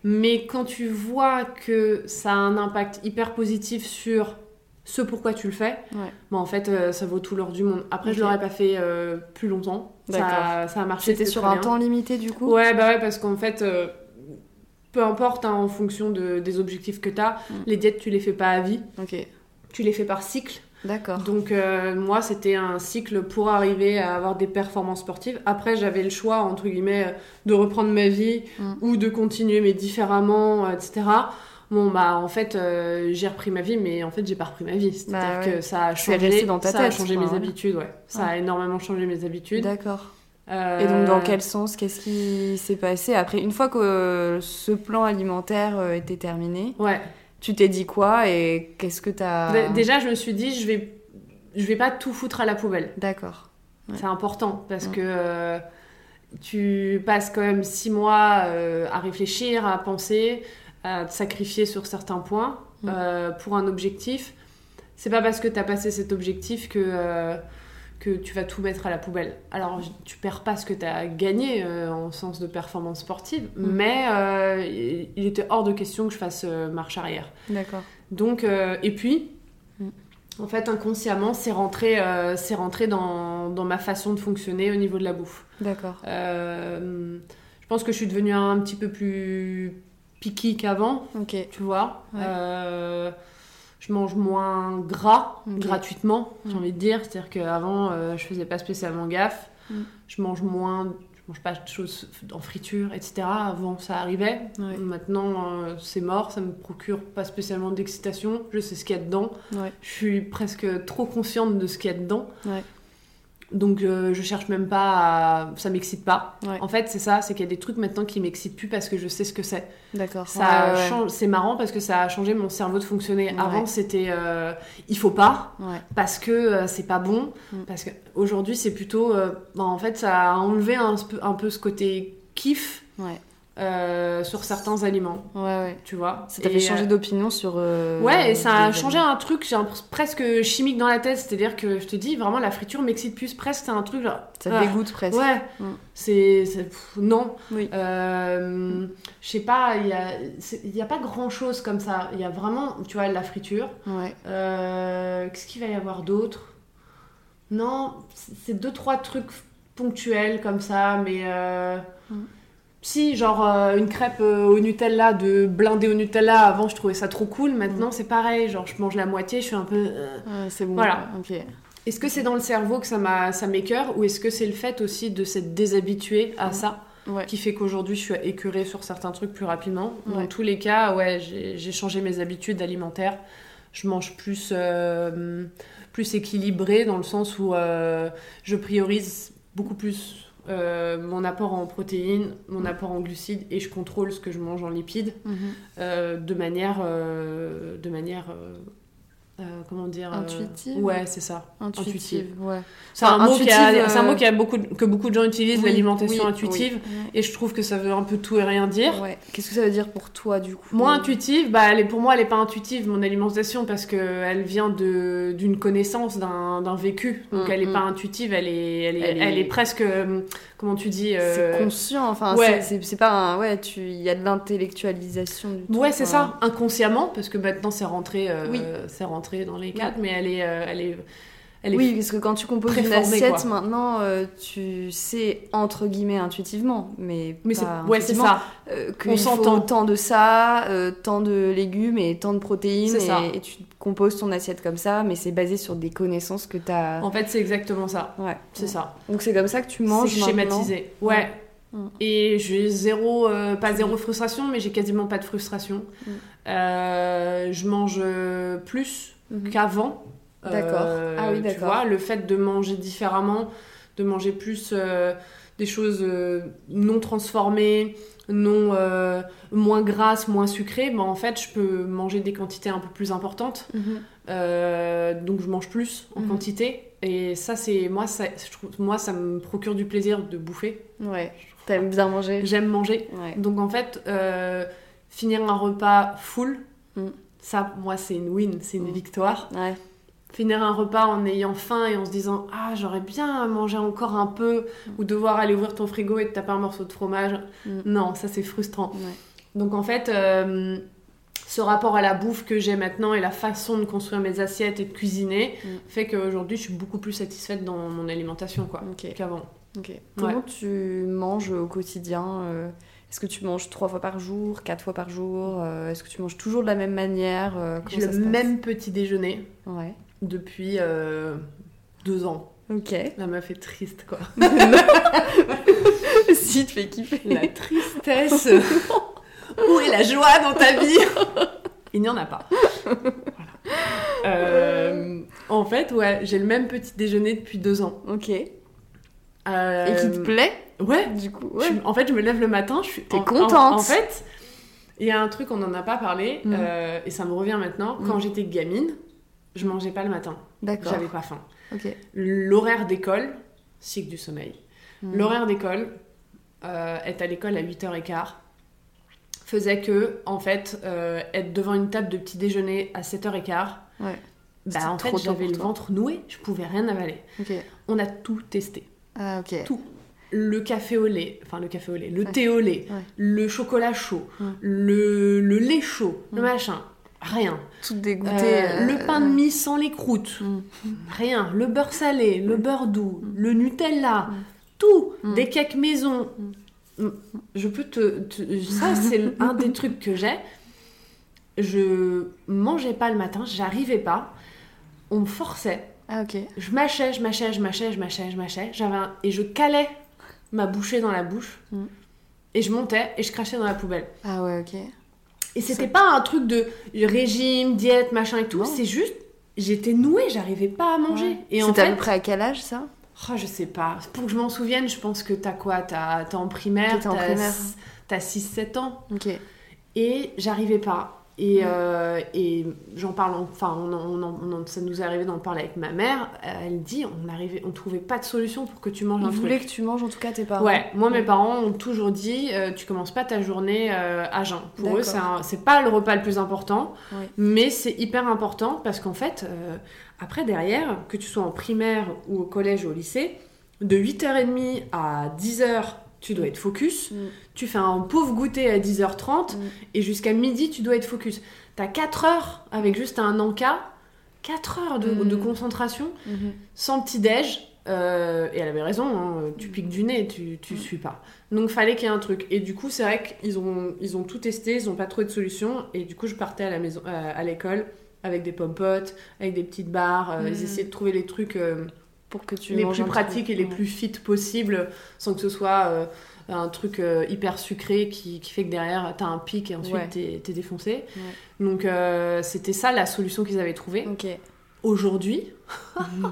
Speaker 2: mais quand tu vois que ça a un impact hyper positif sur ce pourquoi tu le fais,
Speaker 1: Ouais.
Speaker 2: bah, en fait euh, ça vaut tout l'or du monde. Après je
Speaker 1: Ok.
Speaker 2: l'aurais pas fait euh, plus longtemps, ça, a marché.
Speaker 1: C'était sur un
Speaker 2: bien.
Speaker 1: temps limité du coup
Speaker 2: Ouais, bah ouais, parce qu'en fait, euh, peu importe, hein, en fonction de, des objectifs que tu as,
Speaker 1: Mm.
Speaker 2: les diètes, tu les fais pas à vie,
Speaker 1: Ok.
Speaker 2: tu les fais par cycle.
Speaker 1: D'accord.
Speaker 2: Donc euh, moi, c'était un cycle pour arriver à avoir des performances sportives. Après, j'avais le choix, entre guillemets, de reprendre ma vie
Speaker 1: Mm.
Speaker 2: ou de continuer, mais différemment, euh, etc. Bon, bah, en fait, euh, j'ai repris ma vie, mais en fait, j'ai pas repris ma vie. C'est-à-dire
Speaker 1: Bah ouais.
Speaker 2: que ça a changé,
Speaker 1: dans ta
Speaker 2: ça a changé
Speaker 1: quoi,
Speaker 2: mes
Speaker 1: ouais.
Speaker 2: habitudes, ouais. Ça a énormément changé mes habitudes.
Speaker 1: D'accord. Et donc, dans quel sens? Qu'est-ce qui s'est passé? Après Une fois que ce plan alimentaire était terminé,
Speaker 2: Ouais.
Speaker 1: Tu t'es dit quoi et qu'est-ce que t'as.
Speaker 2: Dé- Déjà, je me suis dit, je vais, je vais pas tout foutre à la poubelle.
Speaker 1: D'accord. Ouais.
Speaker 2: C'est important parce
Speaker 1: Ouais.
Speaker 2: que euh, tu passes quand même six mois euh, à réfléchir, à penser, à te sacrifier sur certains points
Speaker 1: Mm.
Speaker 2: euh, pour un objectif. C'est pas parce que tu as passé cet objectif que, que tu vas tout mettre à la poubelle. Alors, j- tu perds pas ce que tu as gagné euh, en sens de performance sportive,
Speaker 1: Mm.
Speaker 2: mais euh, il était hors de question que je fasse euh, marche arrière.
Speaker 1: D'accord.
Speaker 2: Donc, et puis,
Speaker 1: Mm.
Speaker 2: en fait, inconsciemment, c'est rentré, c'est rentré dans, dans ma façon de fonctionner au niveau de la bouffe.
Speaker 1: D'accord.
Speaker 2: Je pense que je suis devenue un petit peu plus picky qu'avant,
Speaker 1: Ok.
Speaker 2: tu vois.
Speaker 1: Ouais.
Speaker 2: Euh, je mange moins gras, gratuitement, j'ai
Speaker 1: Mm.
Speaker 2: envie de dire. C'est-à-dire qu'avant, euh, je faisais pas spécialement gaffe.
Speaker 1: Mm.
Speaker 2: Je mange moins, je mange pas de choses en friture, etc. Avant, ça arrivait.
Speaker 1: Ouais.
Speaker 2: Maintenant, euh, c'est mort, ça me procure pas spécialement d'excitation. Je sais ce qu'il y a dedans.
Speaker 1: Ouais.
Speaker 2: Je suis presque trop consciente de ce qu'il y a dedans.
Speaker 1: Ouais.
Speaker 2: Donc, euh, je cherche même pas à. Ça m'excite pas.
Speaker 1: Ouais.
Speaker 2: En fait, c'est ça, c'est qu'il y a des trucs maintenant qui m'excitent plus parce que je sais ce que c'est.
Speaker 1: D'accord.
Speaker 2: Ça
Speaker 1: Ouais, ouais.
Speaker 2: change. C'est marrant parce que ça a changé mon cerveau de fonctionner. Avant, c'était euh, il faut pas parce que euh, c'est pas bon.
Speaker 1: Mm.
Speaker 2: Parce que aujourd'hui, c'est plutôt. bah, en fait, ça a enlevé un, peu- un peu ce côté kiff
Speaker 1: Ouais.
Speaker 2: Euh, sur certains aliments,
Speaker 1: Ouais, ouais.
Speaker 2: tu vois?
Speaker 1: Ça t'a fait changer
Speaker 2: euh,
Speaker 1: d'opinion sur. euh,
Speaker 2: Ouais, et ça a changé
Speaker 1: aliments.
Speaker 2: un truc, j'ai l'impression presque chimique dans la tête. C'est-à-dire que je te dis, vraiment, la friture m'excite plus. Presque, c'est un truc genre.
Speaker 1: Ça
Speaker 2: ah,
Speaker 1: te dégoûte presque.
Speaker 2: Ouais,
Speaker 1: Mm.
Speaker 2: c'est. Non.
Speaker 1: Oui.
Speaker 2: Euh, je sais pas, il y a, a pas grand-chose comme ça. Il y a vraiment, tu vois, la friture.
Speaker 1: Ouais.
Speaker 2: Qu'est-ce qu'il va y avoir d'autre? Non, c'est deux, trois trucs ponctuels comme ça, mais.
Speaker 1: Mm.
Speaker 2: Si, genre euh, une crêpe euh, au Nutella, de blindé au Nutella, avant je trouvais ça trop cool, maintenant
Speaker 1: Mm.
Speaker 2: c'est pareil, genre je mange la moitié, je suis un peu. euh.
Speaker 1: C'est bon.
Speaker 2: Voilà.
Speaker 1: Ok.
Speaker 2: Est-ce que c'est dans le cerveau que ça m'écœure, ou est-ce que c'est le fait aussi de s'être déshabitué à
Speaker 1: Mm.
Speaker 2: ça
Speaker 1: Ouais.
Speaker 2: qui fait qu'aujourd'hui je suis écœurée sur certains trucs plus rapidement? Dans tous les cas, ouais, j'ai changé mes habitudes alimentaires. Je mange plus, euh, plus équilibré dans le sens où je priorise beaucoup plus euh, mon apport en protéines, mon apport en glucides et je contrôle ce que je mange en lipides
Speaker 1: Mhm.
Speaker 2: euh, de manière, euh, de manière, euh, euh, comment dire, euh,
Speaker 1: Intuitive
Speaker 2: Ouais, c'est ça.
Speaker 1: Intuitive. Ouais.
Speaker 2: C'est un,
Speaker 1: Enfin,
Speaker 2: mot qui a-
Speaker 1: intuitive,
Speaker 2: c'est un mot
Speaker 1: euh,
Speaker 2: qui a beaucoup, de- que beaucoup de gens utilisent,
Speaker 1: Oui,
Speaker 2: l'alimentation
Speaker 1: oui,
Speaker 2: intuitive.
Speaker 1: oui.
Speaker 2: Et je trouve que ça veut un peu tout et rien dire.
Speaker 1: Ouais. Qu'est-ce que ça veut dire pour toi du coup?
Speaker 2: Moi, intuitive, bah, elle est, pour moi, elle n'est pas intuitive, mon alimentation, parce qu'elle vient de- d'une connaissance, d'un vécu. Donc,
Speaker 1: Mm,
Speaker 2: elle n'est
Speaker 1: mm.
Speaker 2: pas intuitive, elle est, elle est,
Speaker 1: Elle est-
Speaker 2: elle est presque, euh, comment tu dis euh,
Speaker 1: C'est conscient. Enfin,
Speaker 2: ouais.
Speaker 1: c'est- pas un. Ouais, tu. Il y a de l'intellectualisation du tout.
Speaker 2: Ouais, c'est
Speaker 1: enfin.
Speaker 2: ça, inconsciemment, parce que maintenant, c'est rentré, euh,
Speaker 1: Oui.
Speaker 2: rentré dans les cadres, mais elle est, euh, elle est, elle est
Speaker 1: Oui, parce que quand tu composes une assiette,
Speaker 2: quoi.
Speaker 1: maintenant, euh, tu sais entre guillemets intuitivement, mais,
Speaker 2: Mais c'est, ouais, ça.
Speaker 1: euh,
Speaker 2: On s'entend.
Speaker 1: tant de ça, euh, tant de légumes et tant de protéines,
Speaker 2: C'est ça.
Speaker 1: et, et tu composes ton assiette comme ça, mais c'est basé sur des connaissances que tu as.
Speaker 2: En fait, c'est exactement ça.
Speaker 1: Ouais,
Speaker 2: C'est ça.
Speaker 1: Donc c'est comme ça que tu manges
Speaker 2: C'est
Speaker 1: maintenant.
Speaker 2: schématisé. Ouais.
Speaker 1: Mm.
Speaker 2: Et j'ai zéro, euh, pas zéro frustration, mais j'ai quasiment pas de frustration.
Speaker 1: Mm.
Speaker 2: Euh, je mange plus
Speaker 1: Mhm.
Speaker 2: qu'avant.
Speaker 1: D'accord.
Speaker 2: Euh,
Speaker 1: Ah oui,
Speaker 2: Tu
Speaker 1: d'accord.
Speaker 2: vois, le fait de manger différemment, de manger plus euh, des choses euh, non transformées, non euh, moins grasses, moins sucrées, ben en fait, je peux manger des quantités un peu plus importantes.
Speaker 1: Mhm.
Speaker 2: Euh, donc je mange plus en
Speaker 1: Mhm.
Speaker 2: quantité. Et ça, c'est moi, ça, je trouve, moi, ça me procure du plaisir de bouffer.
Speaker 1: Ouais, t'aimes bien manger.
Speaker 2: J'aime manger.
Speaker 1: Ouais.
Speaker 2: Donc en fait, euh, finir un repas full,
Speaker 1: Mm.
Speaker 2: ça, moi, c'est une win, c'est une
Speaker 1: Mm.
Speaker 2: victoire.
Speaker 1: Ouais.
Speaker 2: Finir un repas en ayant faim et en se disant Ah, j'aurais bien mangé encore un peu, ou devoir aller ouvrir ton frigo et te taper un morceau de fromage.
Speaker 1: Mm.
Speaker 2: Non, ça, c'est frustrant.
Speaker 1: Ouais.
Speaker 2: Donc en fait, euh, ce rapport à la bouffe que j'ai maintenant et la façon de construire mes assiettes et de cuisiner
Speaker 1: Mm.
Speaker 2: fait qu'aujourd'hui, je suis beaucoup plus satisfaite dans mon alimentation quoi, qu'avant.
Speaker 1: Comment tu manges au quotidien euh, Est-ce que tu manges trois fois par jour, quatre fois par jour Est-ce que tu manges toujours de la même manière
Speaker 2: J'ai le même petit déjeuner ouais. Depuis deux ans.
Speaker 1: Ok.
Speaker 2: La meuf est triste, quoi.
Speaker 1: si, te fais kiffer.
Speaker 2: La tristesse. Où est la joie dans ta vie? Il n'y en a pas. Euh, en fait, ouais, j'ai le même petit déjeuner depuis deux ans.
Speaker 1: Ok. Euh, Et qui te plaît?
Speaker 2: Ouais. Du coup, en fait, je me lève le matin, je suis.
Speaker 1: T'es contente
Speaker 2: en, fait, il y a un truc, on n'en a pas parlé, mm. euh, et ça me revient maintenant. Quand mm. j'étais gamine, je mangeais pas le matin. D'accord. J'avais pas faim. L'horaire d'école, cycle du sommeil. Hmm. L'horaire d'école, euh, être à l'école à 8h15, faisait que, en fait, euh, être devant une table de petit déjeuner à 7h15, ouais. bah, en fait, j'avais le ventre noué, je pouvais rien avaler. On a tout testé.
Speaker 1: Ah, ok.
Speaker 2: Tout. Le café au lait, enfin le café au lait, le thé au lait, le chocolat chaud, le, le, lait chaud, le machin rien.
Speaker 1: Tout dégoûté. Euh,
Speaker 2: le pain de mie sans les croûtes, mm. rien. Le beurre salé, le beurre doux, mm. le Nutella, mm. tout. Des cakes maison. Je peux te, ça c'est un des trucs que j'ai. Je mangeais pas le matin, j'arrivais pas. On me forçait.
Speaker 1: Ah ok.
Speaker 2: Je mâchais, je mâchais, je mâchais, je mâchais, je mâchais. J'avais et je calais ma bouchée dans la bouche. Et je montais et je crachais dans la poubelle.
Speaker 1: Ah ouais, ok.
Speaker 2: Et c'était pas un truc de régime, diète, machin et tout. C'est juste, j'étais nouée, j'arrivais pas à manger.
Speaker 1: Et C'était à peu près à quel âge ça?
Speaker 2: Oh, Je sais pas. Pour que je m'en souvienne, je pense que t'as quoi? T'as en primaire T'as 6-7 ans.
Speaker 1: Ok.
Speaker 2: Et j'arrivais pas. Et, euh, et j'en parle, enfin, on, ça nous est arrivé d'en parler avec ma mère. Elle dit on arrivait, on trouvait pas de solution pour que tu manges un
Speaker 1: truc. voulait que tu manges en tout cas tes parents.
Speaker 2: Ouais, moi mes parents ont toujours dit euh, tu commences pas ta journée euh, à jeun. Pour eux, c'est pas le repas le plus important, mais c'est hyper important parce qu'en fait, après derrière, que tu sois en primaire ou au collège ou au lycée, de 8h30 à 10h tu dois être focus. Mm. Tu fais un pauvre goûter à 10h30 mm. et jusqu'à midi, tu dois être focus. T'as 4 heures avec juste un encas, 4 heures de, mm. concentration, mm-hmm. sans petit-déj. Euh, et elle avait raison, hein, tu piques du nez, tu, tu suis pas. Donc fallait qu'il y ait un truc. Et du coup, c'est vrai qu'ils ont, ils ont tout testé, ils ont pas trouvé de solution. Et du coup, je partais à la maison, euh, à l'école avec des pommes potes, avec des petites barres. Euh, ils essayaient de trouver les trucs
Speaker 1: pour que tu
Speaker 2: les plus pratiques et les plus fit possibles sans que ce soit euh, un truc euh, hyper sucré qui, qui, fait que derrière t'as un pic et ensuite t'es es défoncé. Donc euh, c'était ça la solution qu'ils avaient trouvée. Aujourd'hui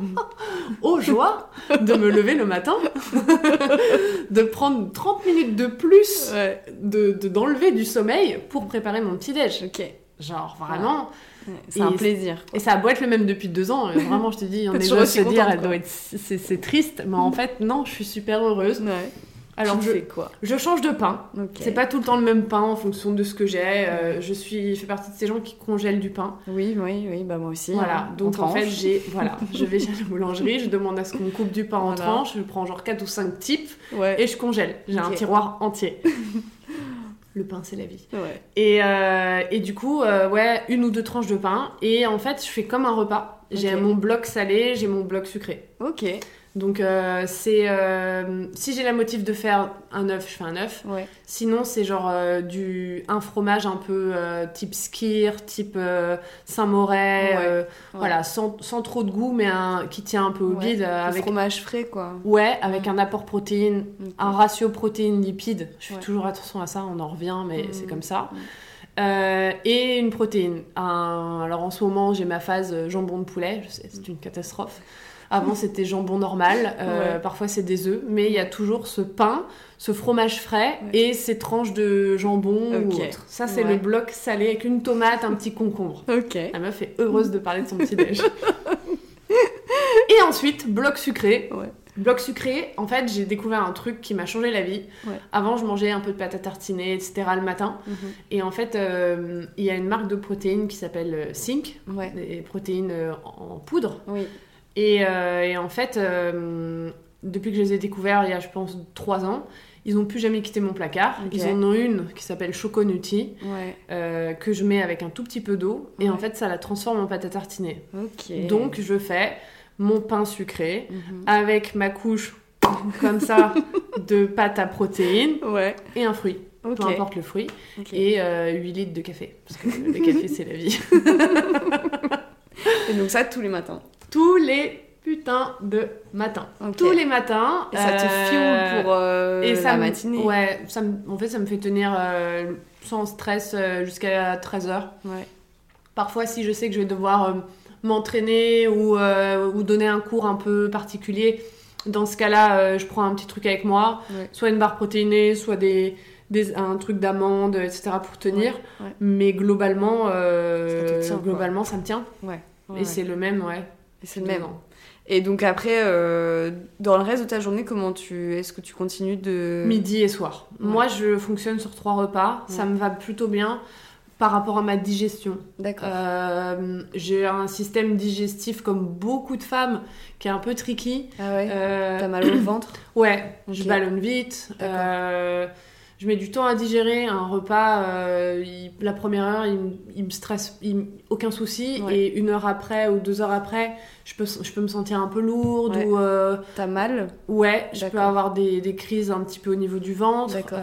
Speaker 2: aux joie de me lever le matin de prendre 30 minutes de plus de d'enlever du sommeil pour préparer mon petit déj.
Speaker 1: Ok.
Speaker 2: Genre vraiment
Speaker 1: c'est un plaisir.
Speaker 2: Et ça a beau être le même depuis deux ans, vraiment, je te dis, on est de se dire, elle doit être, c'est triste, mais en fait, non, je suis super heureuse.
Speaker 1: Alors je, quoi?
Speaker 2: je change de pain. C'est pas tout le temps le même pain en fonction de ce que j'ai. Euh, je suis, je fais partie de ces gens qui congèlent du pain.
Speaker 1: Oui, oui, oui, bah moi aussi.
Speaker 2: Voilà. Hein, donc en fait, j'ai, voilà, je vais chez la boulangerie, je demande à ce qu'on coupe du pain en tranches, je prends genre 4 ou 5 types et je congèle. J'ai un tiroir entier. le pain c'est la vie. Et, euh, et, du coup, euh, ouais, une ou deux tranches de pain. Et en fait, je fais comme un repas. J'ai mon bloc salé, j'ai mon bloc sucré.
Speaker 1: Ok.
Speaker 2: Donc euh, c'est euh, si j'ai la motive de faire un œuf, je fais un œuf. Sinon c'est genre euh, du un fromage un peu type skir, type Saint-Mauré, voilà, sans, sans, trop de goût mais un qui tient un peu au bide avec
Speaker 1: fromage frais quoi.
Speaker 2: Ouais, avec un apport protéine, un ratio protéines lipides. Je fais toujours attention à ça, on en revient mais c'est comme ça. et une protéine. Alors en ce moment, j'ai ma phase jambon de poulet, c'est une catastrophe. Avant, c'était jambon normal. Euh, parfois, c'est des œufs. Mais il y a toujours ce pain, ce fromage frais et ces tranches de jambon ou autre. Ça, c'est le bloc salé avec une tomate, un petit concombre.
Speaker 1: Ok.
Speaker 2: La meuf est heureuse de parler de son petit déj. et ensuite, bloc sucré. Bloc sucré, en fait, j'ai découvert un truc qui m'a changé la vie. Avant, je mangeais un peu de pâte à tartiner, etc. le matin. Mhm. Et en fait, euh, il y a une marque de protéines qui s'appelle Sync, des protéines euh, en poudre.
Speaker 1: Oui.
Speaker 2: Euh, et, en fait, euh, depuis que je les ai découverts il y a, je pense, trois ans, ils n'ont plus jamais quitté mon placard. Ils en ont une qui s'appelle Choconuti, euh, que je mets avec un tout petit peu d'eau. Et en fait, ça la transforme en pâte à tartiner. Donc, je fais mon pain sucré mhm. avec ma couche comme ça de pâte à protéines et un fruit. peu importe le fruit, et 8 litres de café, parce que le café c'est la vie.
Speaker 1: et donc ça tous les matins
Speaker 2: Tous les putain de matins. Tous les matins.
Speaker 1: Et ça te fioule pour la matinée
Speaker 2: Ouais, ça en fait ça me fait tenir sans stress jusqu'à 13h. Ouais. Parfois si je sais que je vais devoir m'entraîner ou, ou donner un cours un peu particulier, dans ce cas-là, euh, je prends un petit truc avec moi, soit une barre protéinée, soit des, des un truc d'amande, etc. pour tenir. Mais globalement, euh, ça globalement, ça me tient. Et c'est le même, ouais.
Speaker 1: C'est le même. Et donc après, euh, dans le reste de ta journée, comment tu, est-ce que tu continues de
Speaker 2: midi et soir. Moi, je fonctionne sur trois repas. Ça me va plutôt bien par rapport à ma digestion. D'accord. Euh, j'ai un système digestif comme beaucoup de femmes qui est un peu tricky.
Speaker 1: Ah ouais. Euh, T'as mal au ventre
Speaker 2: Ouais, je ballonne vite. Euh, je mets du temps à digérer un repas. la première heure, il, me stresse, aucun souci. Et une heure après ou deux heures après, je peux, je peux me sentir un peu lourde. ou
Speaker 1: T'as mal
Speaker 2: Ouais, je peux avoir des, des, crises un petit peu au niveau du ventre. D'accord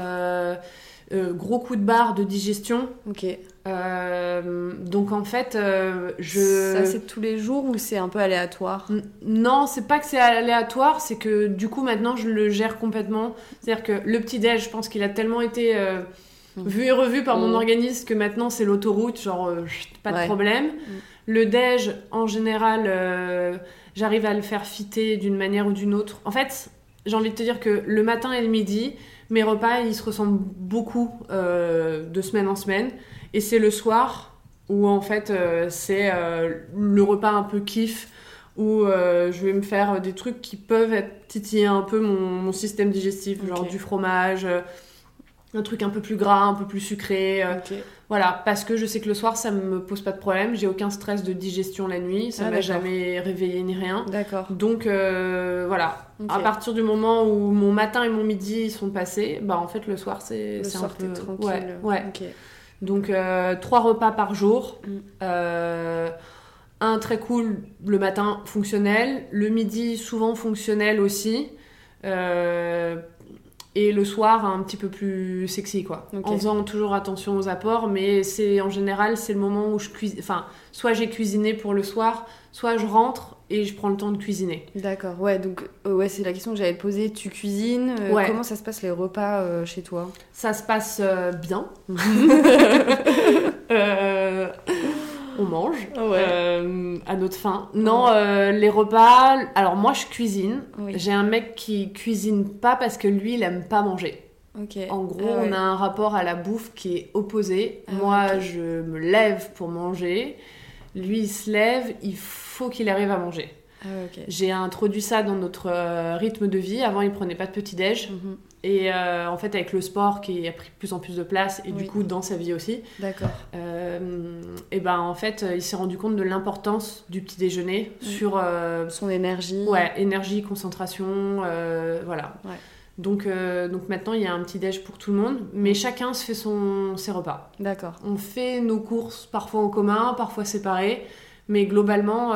Speaker 2: euh, gros coup de barre de digestion. Ok. Euh, donc en fait, euh, je.
Speaker 1: Ça c'est tous les jours ou c'est un peu aléatoire?
Speaker 2: Non, c'est pas que c'est aléatoire, c'est que du coup maintenant je le gère complètement. C'est-à-dire que le petit déj, je pense qu'il a tellement été mm. vu et revu par mon organisme que maintenant c'est l'autoroute, genre pas de problème. Le déj, en général, j'arrive à le faire fitter d'une manière ou d'une autre. En fait, j'ai envie de te dire que le matin et le midi, mes repas, ils se ressemblent beaucoup euh, de semaine en semaine. Et c'est le soir où, en fait, euh, c'est euh, le repas un peu kiff, où je vais me faire des trucs qui peuvent être, titiller un peu mon, système digestif, genre du fromage, un truc un peu plus gras, un peu plus sucré. Voilà, parce que je sais que le soir, ça me pose pas de problème. J'ai aucun stress de digestion la nuit. Ça ah, m'a jamais réveillé ni rien. D'accord. Donc, euh, voilà. À partir du moment où mon matin et mon midi sont passés, bah en fait, le soir, c'est un peu...
Speaker 1: tranquille.
Speaker 2: Ouais, ouais. Donc, euh, trois repas par jour. Mm. Euh, un très cool le matin, fonctionnel. Le midi, souvent fonctionnel aussi. Euh, et le soir un petit peu plus sexy quoi en faisant toujours attention aux apports mais c'est en général c'est le moment où je cuisine enfin soit j'ai cuisiné pour le soir soit je rentre et je prends le temps de cuisiner
Speaker 1: d'accord ouais donc euh, ouais c'est la question que j'allais te poser tu cuisines euh, comment ça se passe les repas euh, chez toi?
Speaker 2: Ça se passe bien on mange euh, à notre faim. Non, les repas. Alors moi, je cuisine. J'ai un mec qui cuisine pas parce que lui, il aime pas manger. En gros, ah on a un rapport à la bouffe qui est opposé. Ah moi, je me lève pour manger. Lui, il se lève, il faut qu'il arrive à manger. Ah J'ai introduit ça dans notre euh, rythme de vie. Avant, il prenait pas de petit-déj. Mhm. Et euh, en fait, avec le sport qui a pris de plus en plus de place, et du coup dans sa vie aussi, D'accord. Euh, et ben en fait, il s'est rendu compte de l'importance du petit déjeuner sur
Speaker 1: son énergie.
Speaker 2: Ouais, énergie, concentration, voilà. Donc, donc maintenant, il y a un petit déj pour tout le monde, mais chacun se fait son, ses repas. D'accord. On fait nos courses parfois en commun, parfois séparés, mais globalement,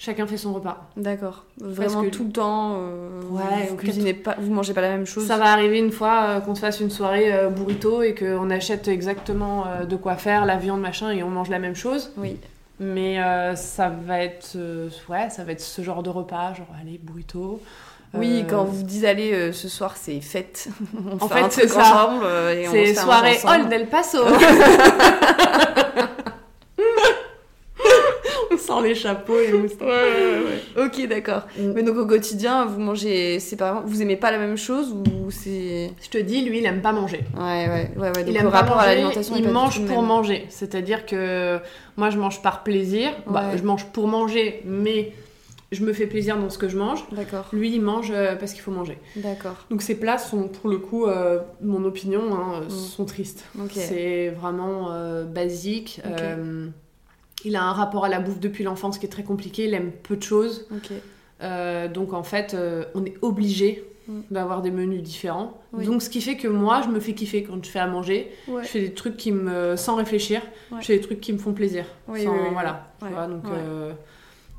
Speaker 2: chacun fait son repas.
Speaker 1: D'accord. Vraiment tout le temps. Euh, ouais. Vous cuisinez pas, vous mangez pas la même chose.
Speaker 2: Ça va arriver une fois euh, qu'on se fasse une soirée euh, burrito et qu'on achète exactement de quoi faire, la viande machin et on mange la même chose. Oui. Mais ça va être ouais, ça va être ce genre de repas, genre allez burrito.
Speaker 1: Oui, quand vous dites allez ce soir c'est fête. On en fait, c'est ça.
Speaker 2: C'est soirée Hall del Paso. sans les chapeaux et
Speaker 1: Ouais, ouais, ouais. Ok, d'accord. Mm. Mais donc au quotidien, vous mangez séparément Vous aimez pas la même chose ou c'est.
Speaker 2: Je te dis, lui, il aime pas manger.
Speaker 1: Ouais, ouais, ouais. Donc
Speaker 2: il aime rapport à l'alimentation. Il mange pour manger. C'est-à-dire que moi, je mange par plaisir. Bah, je mange pour manger, mais je me fais plaisir dans ce que je mange. D'accord. Lui, il mange euh, parce qu'il faut manger. D'accord. Donc ces plats sont, pour le coup, euh, mon opinion, hein, mm. sont tristes. C'est vraiment euh, basique. Il a un rapport à la bouffe depuis l'enfance qui est très compliqué, il aime peu de choses. Donc en fait, on est obligé mm. d'avoir des menus différents. Donc ce qui fait que moi, je me fais kiffer quand je fais à manger. Je fais des trucs qui me, sans réfléchir, je fais des trucs qui me font plaisir. voilà. donc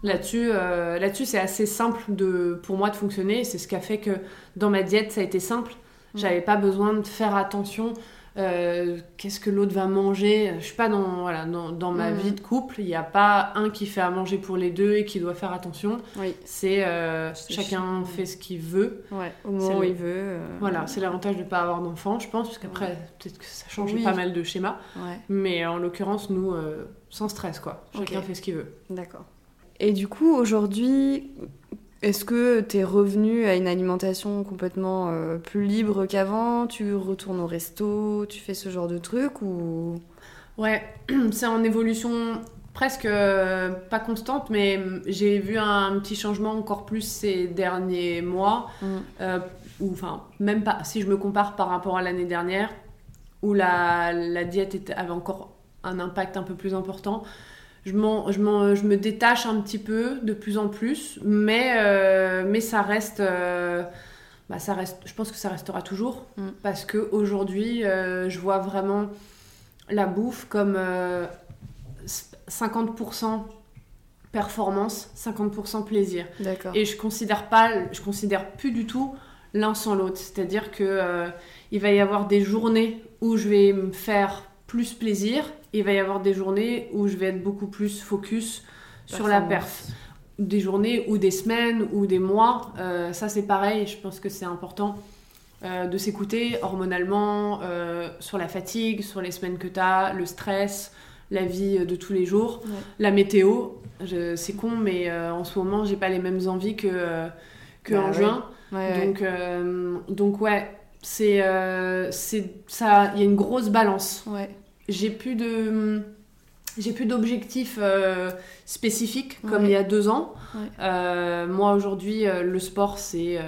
Speaker 2: euh, là-dessus, là-dessus, c'est assez simple de, pour moi de fonctionner. C'est ce qui a fait que dans ma diète, ça a été simple. J'avais pas besoin de faire attention euh, qu'est-ce que l'autre va manger. Je suis pas dans, voilà, dans, ma mhm. vie de couple, il n'y a pas un qui fait à manger pour les deux et qui doit faire attention. Oui. C'est euh, chacun fait ce qu'il veut.
Speaker 1: Ouais, au moment où il veut.
Speaker 2: Voilà, c'est l'avantage de ne pas avoir d'enfant, je pense, parce qu'après, peut-être que ça change pas mal de schémas. Mais en l'occurrence, nous, sans stress, quoi. Chacun fait ce qu'il veut.
Speaker 1: D'accord. Et du coup, aujourd'hui, est-ce que tu es revenu à une alimentation complètement euh, plus libre qu'avant? Tu retournes au resto Tu fais ce genre de truc ou?
Speaker 2: Ouais, c'est en évolution presque euh, pas constante, mais j'ai vu un, petit changement encore plus ces derniers mois. Mm. Euh, ou enfin, même pas, si je me compare par rapport à l'année dernière, où la, la diète avait encore un impact un peu plus important je, je, me détache un petit peu de plus en plus, mais, euh, mais ça reste, euh, bah ça reste. Je pense que ça restera toujours mm. parce que aujourd'hui, euh, je vois vraiment la bouffe comme 50% performance, 50% plaisir. Et je considère pas, je considère plus du tout l'un sans l'autre. C'est-à-dire que il va y avoir des journées où je vais me faire plus plaisir il va y avoir des journées où je vais être beaucoup plus focus sur la perf. Des journées ou des semaines ou des mois, euh, ça c'est pareil, je pense que c'est important euh, de s'écouter hormonalement, euh, sur la fatigue, sur les semaines que tu as, le stress, la vie de tous les jours, la météo. C'est con, mais en ce moment, j'ai pas les mêmes envies que, que bah en juin. donc, donc ouais, c'est ça, il y a une grosse balance. Ouais j'ai plus de j'ai plus d'objectifs euh, spécifiques comme il y a deux ans. Euh, moi aujourd'hui, euh, le sport c'est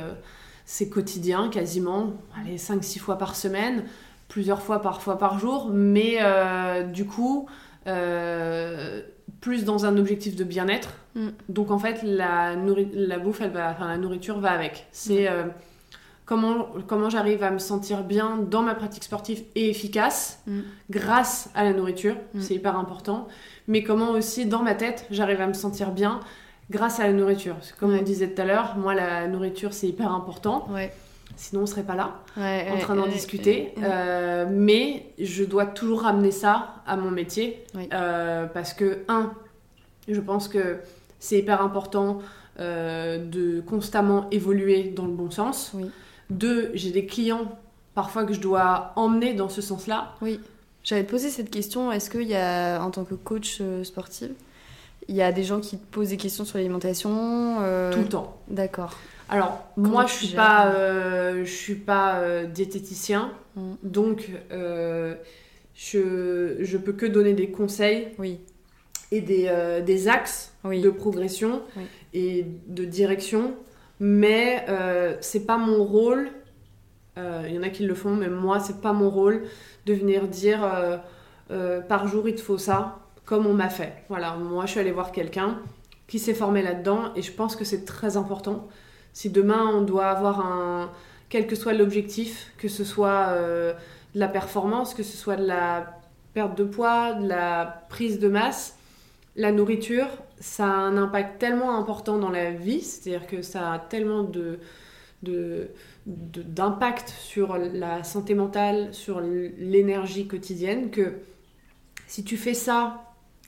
Speaker 2: c'est quotidien quasiment, allez 5-6 fois par semaine, plusieurs fois parfois par jour, mais du coup plus dans un objectif de bien-être. Mm. Donc en fait la, la bouffe, elle va, enfin, la nourriture va avec. C'est comment, comment j'arrive à me sentir bien dans ma pratique sportive et efficace mm. grâce à la nourriture, mm. c'est hyper important, mais comment aussi dans ma tête j'arrive à me sentir bien grâce à la nourriture. comme on disait tout à l'heure, moi la nourriture c'est hyper important. Sinon, on serait pas là en train d'en discuter. Euh, mais je dois toujours ramener ça à mon métier. Euh, parce que, un, je pense que c'est hyper important euh, de constamment évoluer dans le bon sens. Oui. Deux, j'ai des clients parfois que je dois emmener dans ce sens-là.
Speaker 1: Oui. J'allais te poser cette question. Est-ce qu'il y a, en tant que coach euh, sportif, il y a des gens qui te posent des questions sur l'alimentation
Speaker 2: euh, Tout le temps.
Speaker 1: D'accord.
Speaker 2: Alors, moi, je suis, pas, euh, je suis pas diététicien, mm. donc je, je peux que donner des conseils oui. et des, des axes de progression et de direction mais euh, c'est pas mon rôle. Il euh, y en a qui le font, mais moi, c'est pas mon rôle de venir dire euh, par jour il te faut ça, comme on m'a fait. Voilà, moi, je suis allée voir quelqu'un qui s'est formé là-dedans et je pense que c'est très important. Si demain on doit avoir un. quel que soit l'objectif, que ce soit de la performance, que ce soit de la perte de poids, de la prise de masse, la nourriture, ça a un impact tellement important dans la vie, c'est-à-dire que ça a tellement de, d'impact sur la santé mentale, sur l'énergie quotidienne, que si tu fais ça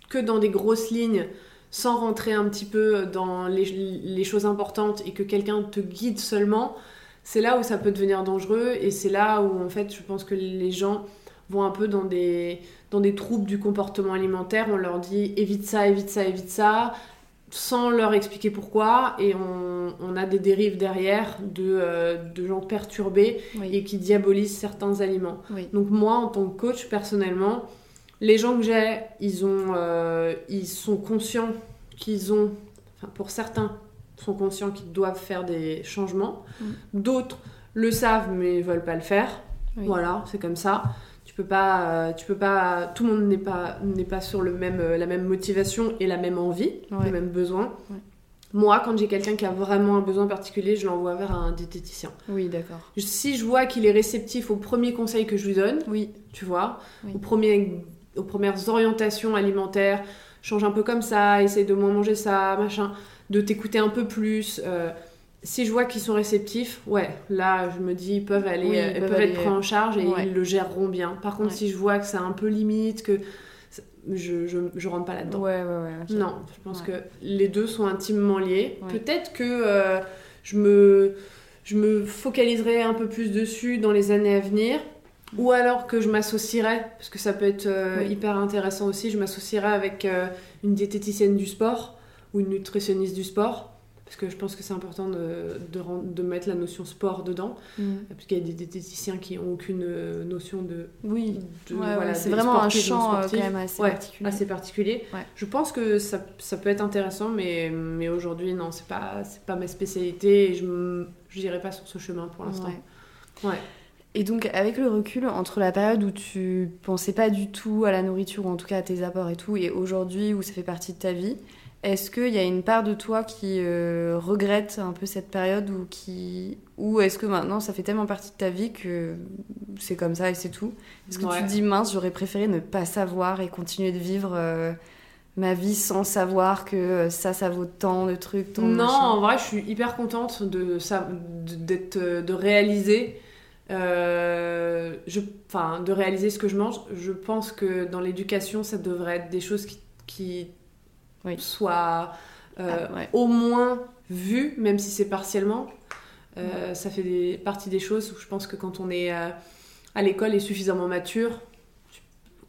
Speaker 2: que dans des grosses lignes, sans rentrer un petit peu dans les, les choses importantes et que quelqu'un te guide seulement, c'est là où ça peut devenir dangereux et c'est là où en fait je pense que les gens vont un peu dans des, dans des troubles du comportement alimentaire. On leur dit évite ça, évite ça, évite ça, sans leur expliquer pourquoi. Et on, on a des dérives derrière de, euh, de gens perturbés et qui diabolisent certains aliments. Donc moi, en tant que coach, personnellement, les gens que j'ai, ils, ont, euh, ils sont conscients qu'ils ont, enfin pour certains, sont conscients qu'ils doivent faire des changements. Mm. D'autres le savent mais ne veulent pas le faire. Voilà, c'est comme ça peux pas, euh, tu peux pas, tout le monde n'est pas, n'est pas sur le même, euh, la même motivation et la même envie, le même besoin. Moi, quand j'ai quelqu'un qui a vraiment un besoin particulier, je l'envoie vers un diététicien.
Speaker 1: Oui, d'accord.
Speaker 2: Si je vois qu'il est réceptif au premier conseil que je lui donne, oui. tu vois, Aux, premiers, aux premières orientations alimentaires, change un peu comme ça, essaye de moins manger ça, machin, de t'écouter un peu plus. Euh, si je vois qu'ils sont réceptifs, ouais, là je me dis ils peuvent aller,
Speaker 1: Oui, ils peuvent
Speaker 2: peuvent être pris en charge et
Speaker 1: ouais.
Speaker 2: ils le géreront bien. Par contre,
Speaker 1: Ouais.
Speaker 2: si je vois que c'est un peu limite, que je, je, je rentre pas là-dedans.
Speaker 1: Ouais, ouais, ouais.
Speaker 2: Non, je pense
Speaker 1: Ouais.
Speaker 2: que les deux sont intimement liés. Peut-être que euh, je, me, je me focaliserai un peu plus dessus dans les années à venir. Ou alors que je m'associerais, parce que ça peut être euh,
Speaker 1: Oui.
Speaker 2: hyper intéressant aussi, je m'associerais avec euh, une diététicienne du sport ou une nutritionniste du sport. Parce que je pense que c'est important de, de, mettre la notion sport dedans.
Speaker 1: Mm.
Speaker 2: Parce qu'il y a des diététiciens qui n'ont aucune euh, notion de.
Speaker 1: Oui, Ouais,
Speaker 2: voilà,
Speaker 1: c'est vraiment un champ euh, quand même assez
Speaker 2: Ouais,
Speaker 1: particulier.
Speaker 2: assez particulier.
Speaker 1: Ouais.
Speaker 2: Je pense que ça, ça peut être intéressant, mais, mais aujourd'hui, non, c'est pas, pas ma spécialité et je n'irai pas sur ce chemin pour l'instant.
Speaker 1: Ouais. Et donc, avec le recul, entre la période où tu pensais pas du tout à la nourriture, ou en tout cas à tes apports et tout, et aujourd'hui où ça fait partie de ta vie, est-ce qu'il y a une part de toi qui euh, regrette un peu cette période ou qui ou est-ce que maintenant ça fait tellement partie de ta vie que c'est comme ça et c'est tout? Est-ce que
Speaker 2: Ouais.
Speaker 1: tu te dis mince, j'aurais préféré ne pas savoir et continuer de vivre euh, ma vie sans savoir que euh, ça, ça vaut tant de trucs, tant
Speaker 2: Non,
Speaker 1: machin
Speaker 2: en vrai, je suis hyper contente de, d'être, de réaliser. euh, je, enfin, de réaliser ce que je mange. Je pense que dans l'éducation, ça devrait être des choses qui, qui
Speaker 1: Oui.
Speaker 2: soient euh,
Speaker 1: Ah, ouais.
Speaker 2: au moins vues, même si c'est partiellement. Euh, Ça fait des, partie des choses où je pense que quand on est euh, à l'école et suffisamment mature,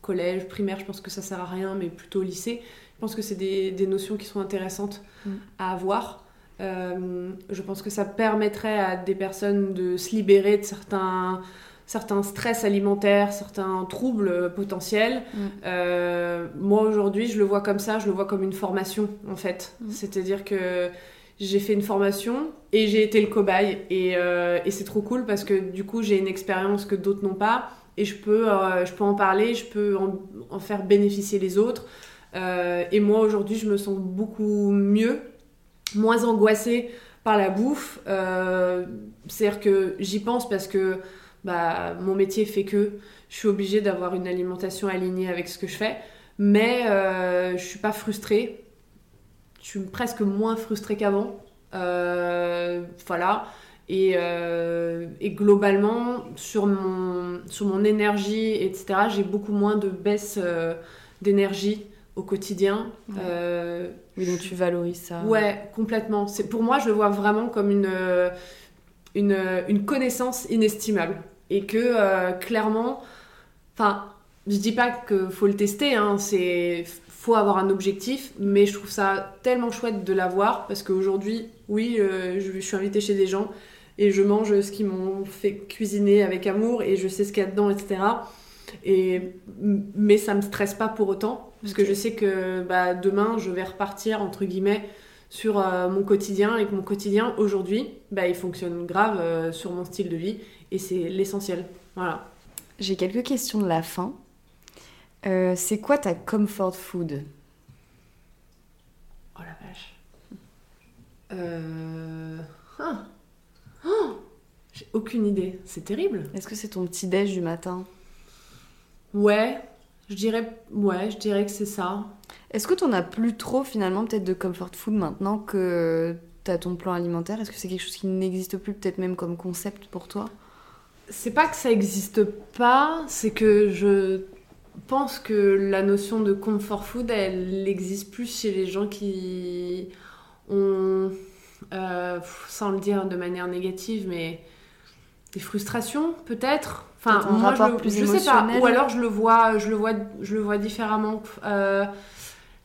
Speaker 2: collège, primaire, je pense que ça sert à rien, mais plutôt au lycée, je pense que c'est des, des notions qui sont intéressantes
Speaker 1: Mm.
Speaker 2: à avoir. Je pense que ça permettrait à des personnes de se libérer de certains, certains stress alimentaires, certains troubles euh, potentiels.
Speaker 1: Mm.
Speaker 2: Euh, moi aujourd'hui, je le vois comme ça, je le vois comme une formation en fait.
Speaker 1: Mm.
Speaker 2: C'est-à-dire que j'ai fait une formation et j'ai été le cobaye et, euh, et c'est trop cool parce que du coup j'ai une expérience que d'autres n'ont pas et je peux, euh, je peux en parler, je peux en, en faire bénéficier les autres. Et moi aujourd'hui je me sens beaucoup mieux, moins angoissée par la bouffe. C'est-à-dire que j'y pense parce que bah, mon métier fait que je suis obligée d'avoir une alimentation alignée avec ce que je fais, mais euh, je suis pas frustrée. Je suis presque moins frustrée qu'avant. Euh, voilà. Et, euh, et globalement, sur mon, sur mon énergie, etc., j'ai beaucoup moins de baisse euh, d'énergie au quotidien.
Speaker 1: Ouais.
Speaker 2: Euh,
Speaker 1: Oui, donc tu valorises ça.
Speaker 2: Ouais, complètement. Pour moi, je le vois vraiment comme une une, euh, une connaissance inestimable et que euh, clairement, enfin, je dis pas que faut le tester, hein, c'est faut avoir un objectif, mais je trouve ça tellement chouette de l'avoir parce qu'aujourd'hui, oui, euh, je, je suis invitée chez des gens et je mange ce qu'ils m'ont fait cuisiner avec amour et je sais ce qu'il y a dedans, etc. Et, mais ça me stresse pas pour autant parce que je sais que bah, demain je vais repartir entre guillemets sur euh, mon quotidien et que mon quotidien aujourd'hui bah, il fonctionne grave euh, sur mon style de vie et c'est l'essentiel. Voilà.
Speaker 1: J'ai quelques questions de la fin. Euh, c'est quoi ta comfort food?
Speaker 2: Oh la vache. Euh... ah. Oh J'ai aucune idée. C'est terrible.
Speaker 1: Est-ce que c'est ton petit déj du matin?
Speaker 2: Ouais, je dirais, ouais, je dirais que c'est ça.
Speaker 1: Est-ce que t'en as plus trop finalement peut-être de comfort food maintenant que t'as ton plan alimentaire? Est-ce que c'est quelque chose qui n'existe plus peut-être même comme concept pour toi?
Speaker 2: C'est pas que ça existe pas, c'est que je pense que la notion de comfort food, elle existe plus chez les gens qui ont, euh, sans le dire de manière négative, mais des frustrations peut-être. Enfin, moi, je,
Speaker 1: plus
Speaker 2: je sais pas. Ou alors je le vois, je le vois, je le vois différemment. Euh,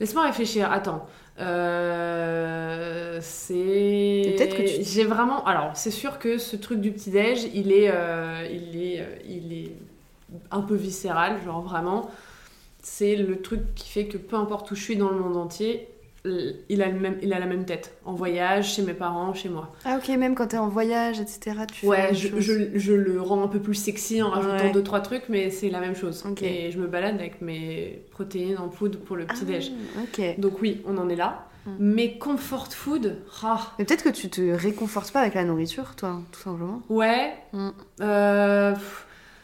Speaker 2: Laisse-moi réfléchir. Attends. Euh, c'est.
Speaker 1: Peut-être que tu-
Speaker 2: J'ai vraiment. Alors, c'est sûr que ce truc du petit déj, il est, euh, il est, euh, il est un peu viscéral, genre vraiment. C'est le truc qui fait que peu importe où je suis dans le monde entier, il a, le même, il a la même tête. En voyage, chez mes parents, chez moi.
Speaker 1: Ah ok, même quand t'es en voyage, etc. Tu
Speaker 2: Ouais, je, je, je le rends un peu plus sexy en rajoutant
Speaker 1: Ouais.
Speaker 2: deux trois trucs, mais c'est la même chose.
Speaker 1: Ok.
Speaker 2: Et je me balade avec mes protéines en poudre pour le petit déj.
Speaker 1: Ah, ok.
Speaker 2: Donc oui, on en est là.
Speaker 1: Mm.
Speaker 2: Mais comfort food, ah,
Speaker 1: Mais peut-être que tu te réconfortes pas avec la nourriture, toi, tout simplement.
Speaker 2: ouais,
Speaker 1: Mm.
Speaker 2: euh,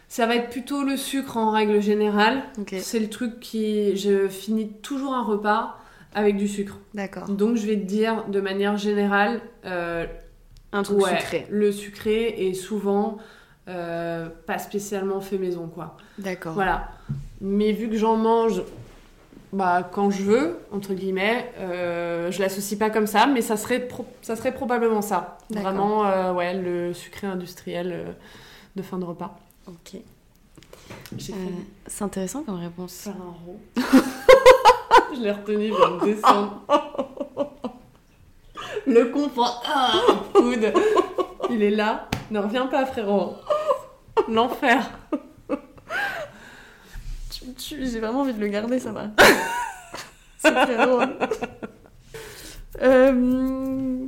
Speaker 2: ça va être plutôt le sucre en règle générale.
Speaker 1: Ok,
Speaker 2: C'est le truc qui, je finis toujours un repas avec du sucre.
Speaker 1: d'accord.
Speaker 2: Donc je vais te dire de manière générale, euh,
Speaker 1: Un truc sucré.
Speaker 2: Le sucré est souvent euh, pas spécialement fait maison, quoi.
Speaker 1: D'accord.
Speaker 2: Voilà. Mais vu que j'en mange bah, quand je veux, entre guillemets, euh, je l'associe pas comme ça, mais ça serait, ça serait probablement ça. Vraiment, euh, ouais, le sucré industriel euh, de fin de repas.
Speaker 1: Ok. C'est intéressant comme réponse.
Speaker 2: Faire un. je l'ai retenu, pour me descendre. Le confort. Ah, coude. Il est là. Ne reviens pas, frérot. L'enfer.
Speaker 1: J'ai vraiment envie de le garder, ça va. c'est très drôle. Euh,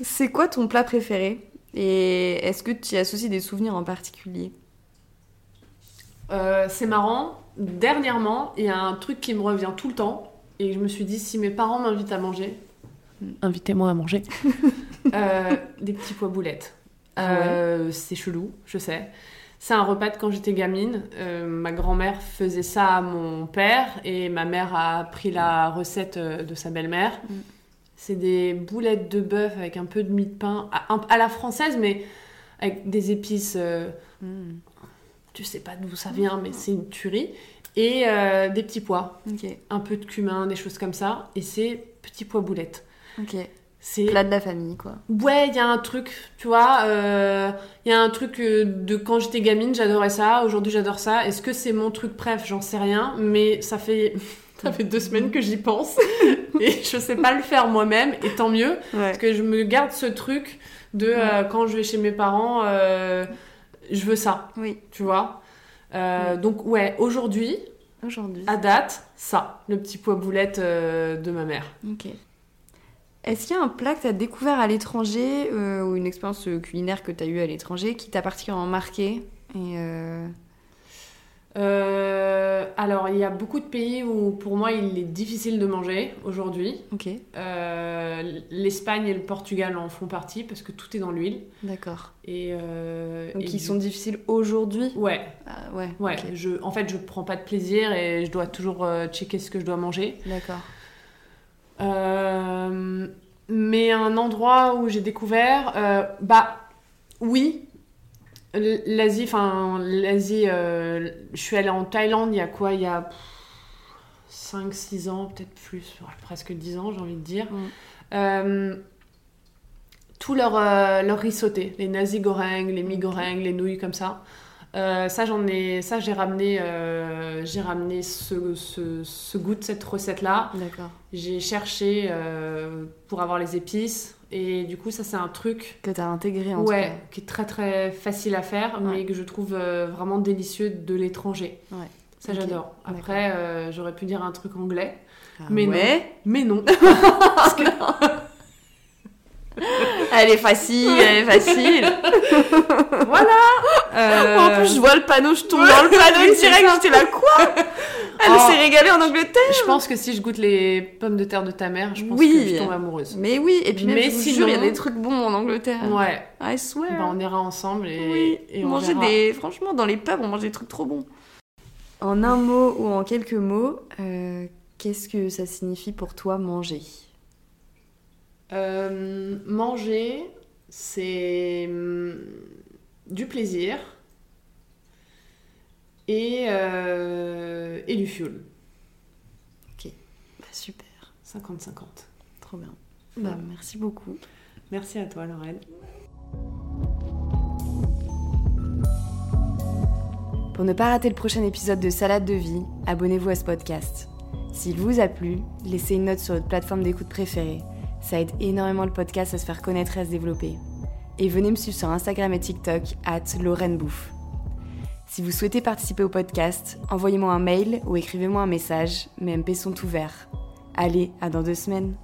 Speaker 1: c'est quoi ton plat préféré? Et est-ce que tu y associes des souvenirs en particulier?
Speaker 2: Euh, C'est marrant. Dernièrement, il y a un truc qui me revient tout le temps. Et je me suis dit, si mes parents m'invitent à manger, invitez-moi à manger, euh, des petits pois boulettes. Ah c'est chelou, je sais. C'est un repas de quand j'étais gamine. Euh, ma grand-mère faisait ça à mon père et ma mère a pris la recette euh, de sa belle-mère. Mm. C'est des boulettes de bœuf avec un peu de mie de pain, à, la française, mais avec des épices. Euh, mm. Tu sais pas d'où ça vient, mais c'est une tuerie. Et des petits pois. Un peu de cumin, des choses comme ça. Et c'est petits pois boulettes.
Speaker 1: Ok. C'est plat de la famille, quoi.
Speaker 2: Ouais, il y a un truc, tu vois, il euh, y a un truc euh, de quand j'étais gamine, j'adorais ça. Aujourd'hui, j'adore ça. Est-ce que c'est mon truc bref J'en sais rien, mais ça fait ça fait deux semaines que j'y pense et je sais pas le faire moi-même. Et tant mieux, parce que je me garde ce truc de euh, quand je vais chez mes parents, je veux ça.
Speaker 1: Oui.
Speaker 2: Tu vois. Donc ouais, aujourd'hui.
Speaker 1: Aujourd'hui.
Speaker 2: À date, ça, le petit pois boulette de ma mère.
Speaker 1: Ok. Est-ce qu'il y a un plat que tu as découvert à l'étranger euh, ou une expérience euh, culinaire que tu as eue à l'étranger qui t'a particulièrement marqué et
Speaker 2: euh, alors, il y a beaucoup de pays où pour moi il est difficile de manger aujourd'hui.
Speaker 1: Ok.
Speaker 2: L'Espagne et le Portugal en font partie parce que tout est dans l'huile.
Speaker 1: D'accord.
Speaker 2: Et,
Speaker 1: Donc ils sont difficiles aujourd'hui?
Speaker 2: Ouais.
Speaker 1: Ah, ouais.
Speaker 2: Ouais. Je, en fait, je prends pas de plaisir et je dois toujours checker ce que je dois manger.
Speaker 1: D'accord.
Speaker 2: Euh, mais un endroit où j'ai découvert, euh, bah oui, l'Asie, enfin l'Asie, euh, je suis allée en Thaïlande il y a quoi Il y a 5-6 ans, peut-être plus, presque 10 ans j'ai envie de dire. Mm. tout leur, leur riz sauté, les nasi goreng, les mi goreng, les nouilles comme ça. Euh, ça, j'en ai, ça, j'ai ramené, euh, j'ai ramené ce, ce, goût de cette recette-là.
Speaker 1: D'accord.
Speaker 2: J'ai cherché euh, pour avoir les épices. Et du coup, ça, c'est un truc.
Speaker 1: Que tu as intégré en
Speaker 2: Ouais, qui est très très facile à faire, mais que je trouve vraiment délicieux de l'étranger.
Speaker 1: Ouais.
Speaker 2: Ça, j'adore. Après, j'aurais pu dire un truc anglais.
Speaker 1: Ah
Speaker 2: mais
Speaker 1: non.
Speaker 2: Mais non.
Speaker 1: Parce que... elle est facile, elle est facile.
Speaker 2: voilà.
Speaker 1: Euh, en plus, je vois le panneau, je tombe dans le panneau direct. J'étais là, quoi Elle oh. s'est régalée en Angleterre.
Speaker 2: Je pense que si je goûte les pommes de terre de ta mère, je pense que je tombe amoureuse.
Speaker 1: Mais oui, et puis même, Mais sinon, il y a des trucs bons en Angleterre.
Speaker 2: Ouais.
Speaker 1: I swear.
Speaker 2: Bah, on ira ensemble et,
Speaker 1: et on manger des. Franchement, dans les pubs, on mange des trucs trop bons. En un mot ou en quelques mots, euh, qu'est-ce que ça signifie pour toi manger?
Speaker 2: Euh, manger, c'est hum, du plaisir et, euh, et du fuel.
Speaker 1: Ok, bah, super.
Speaker 2: 50-50.
Speaker 1: Trop bien. Bah, merci beaucoup.
Speaker 2: Merci à toi, Laurel.
Speaker 1: Pour ne pas rater le prochain épisode de Salade de vie, abonnez-vous à ce podcast. S'il vous a plu, laissez une note sur votre plateforme d'écoute préférée ça aide énormément le podcast à se faire connaître et à se développer. Et venez me suivre sur Instagram et TikTok, at Bouffe. Si vous souhaitez participer au podcast, envoyez-moi un mail ou écrivez-moi un message, mes MP sont ouverts. Allez, à dans deux semaines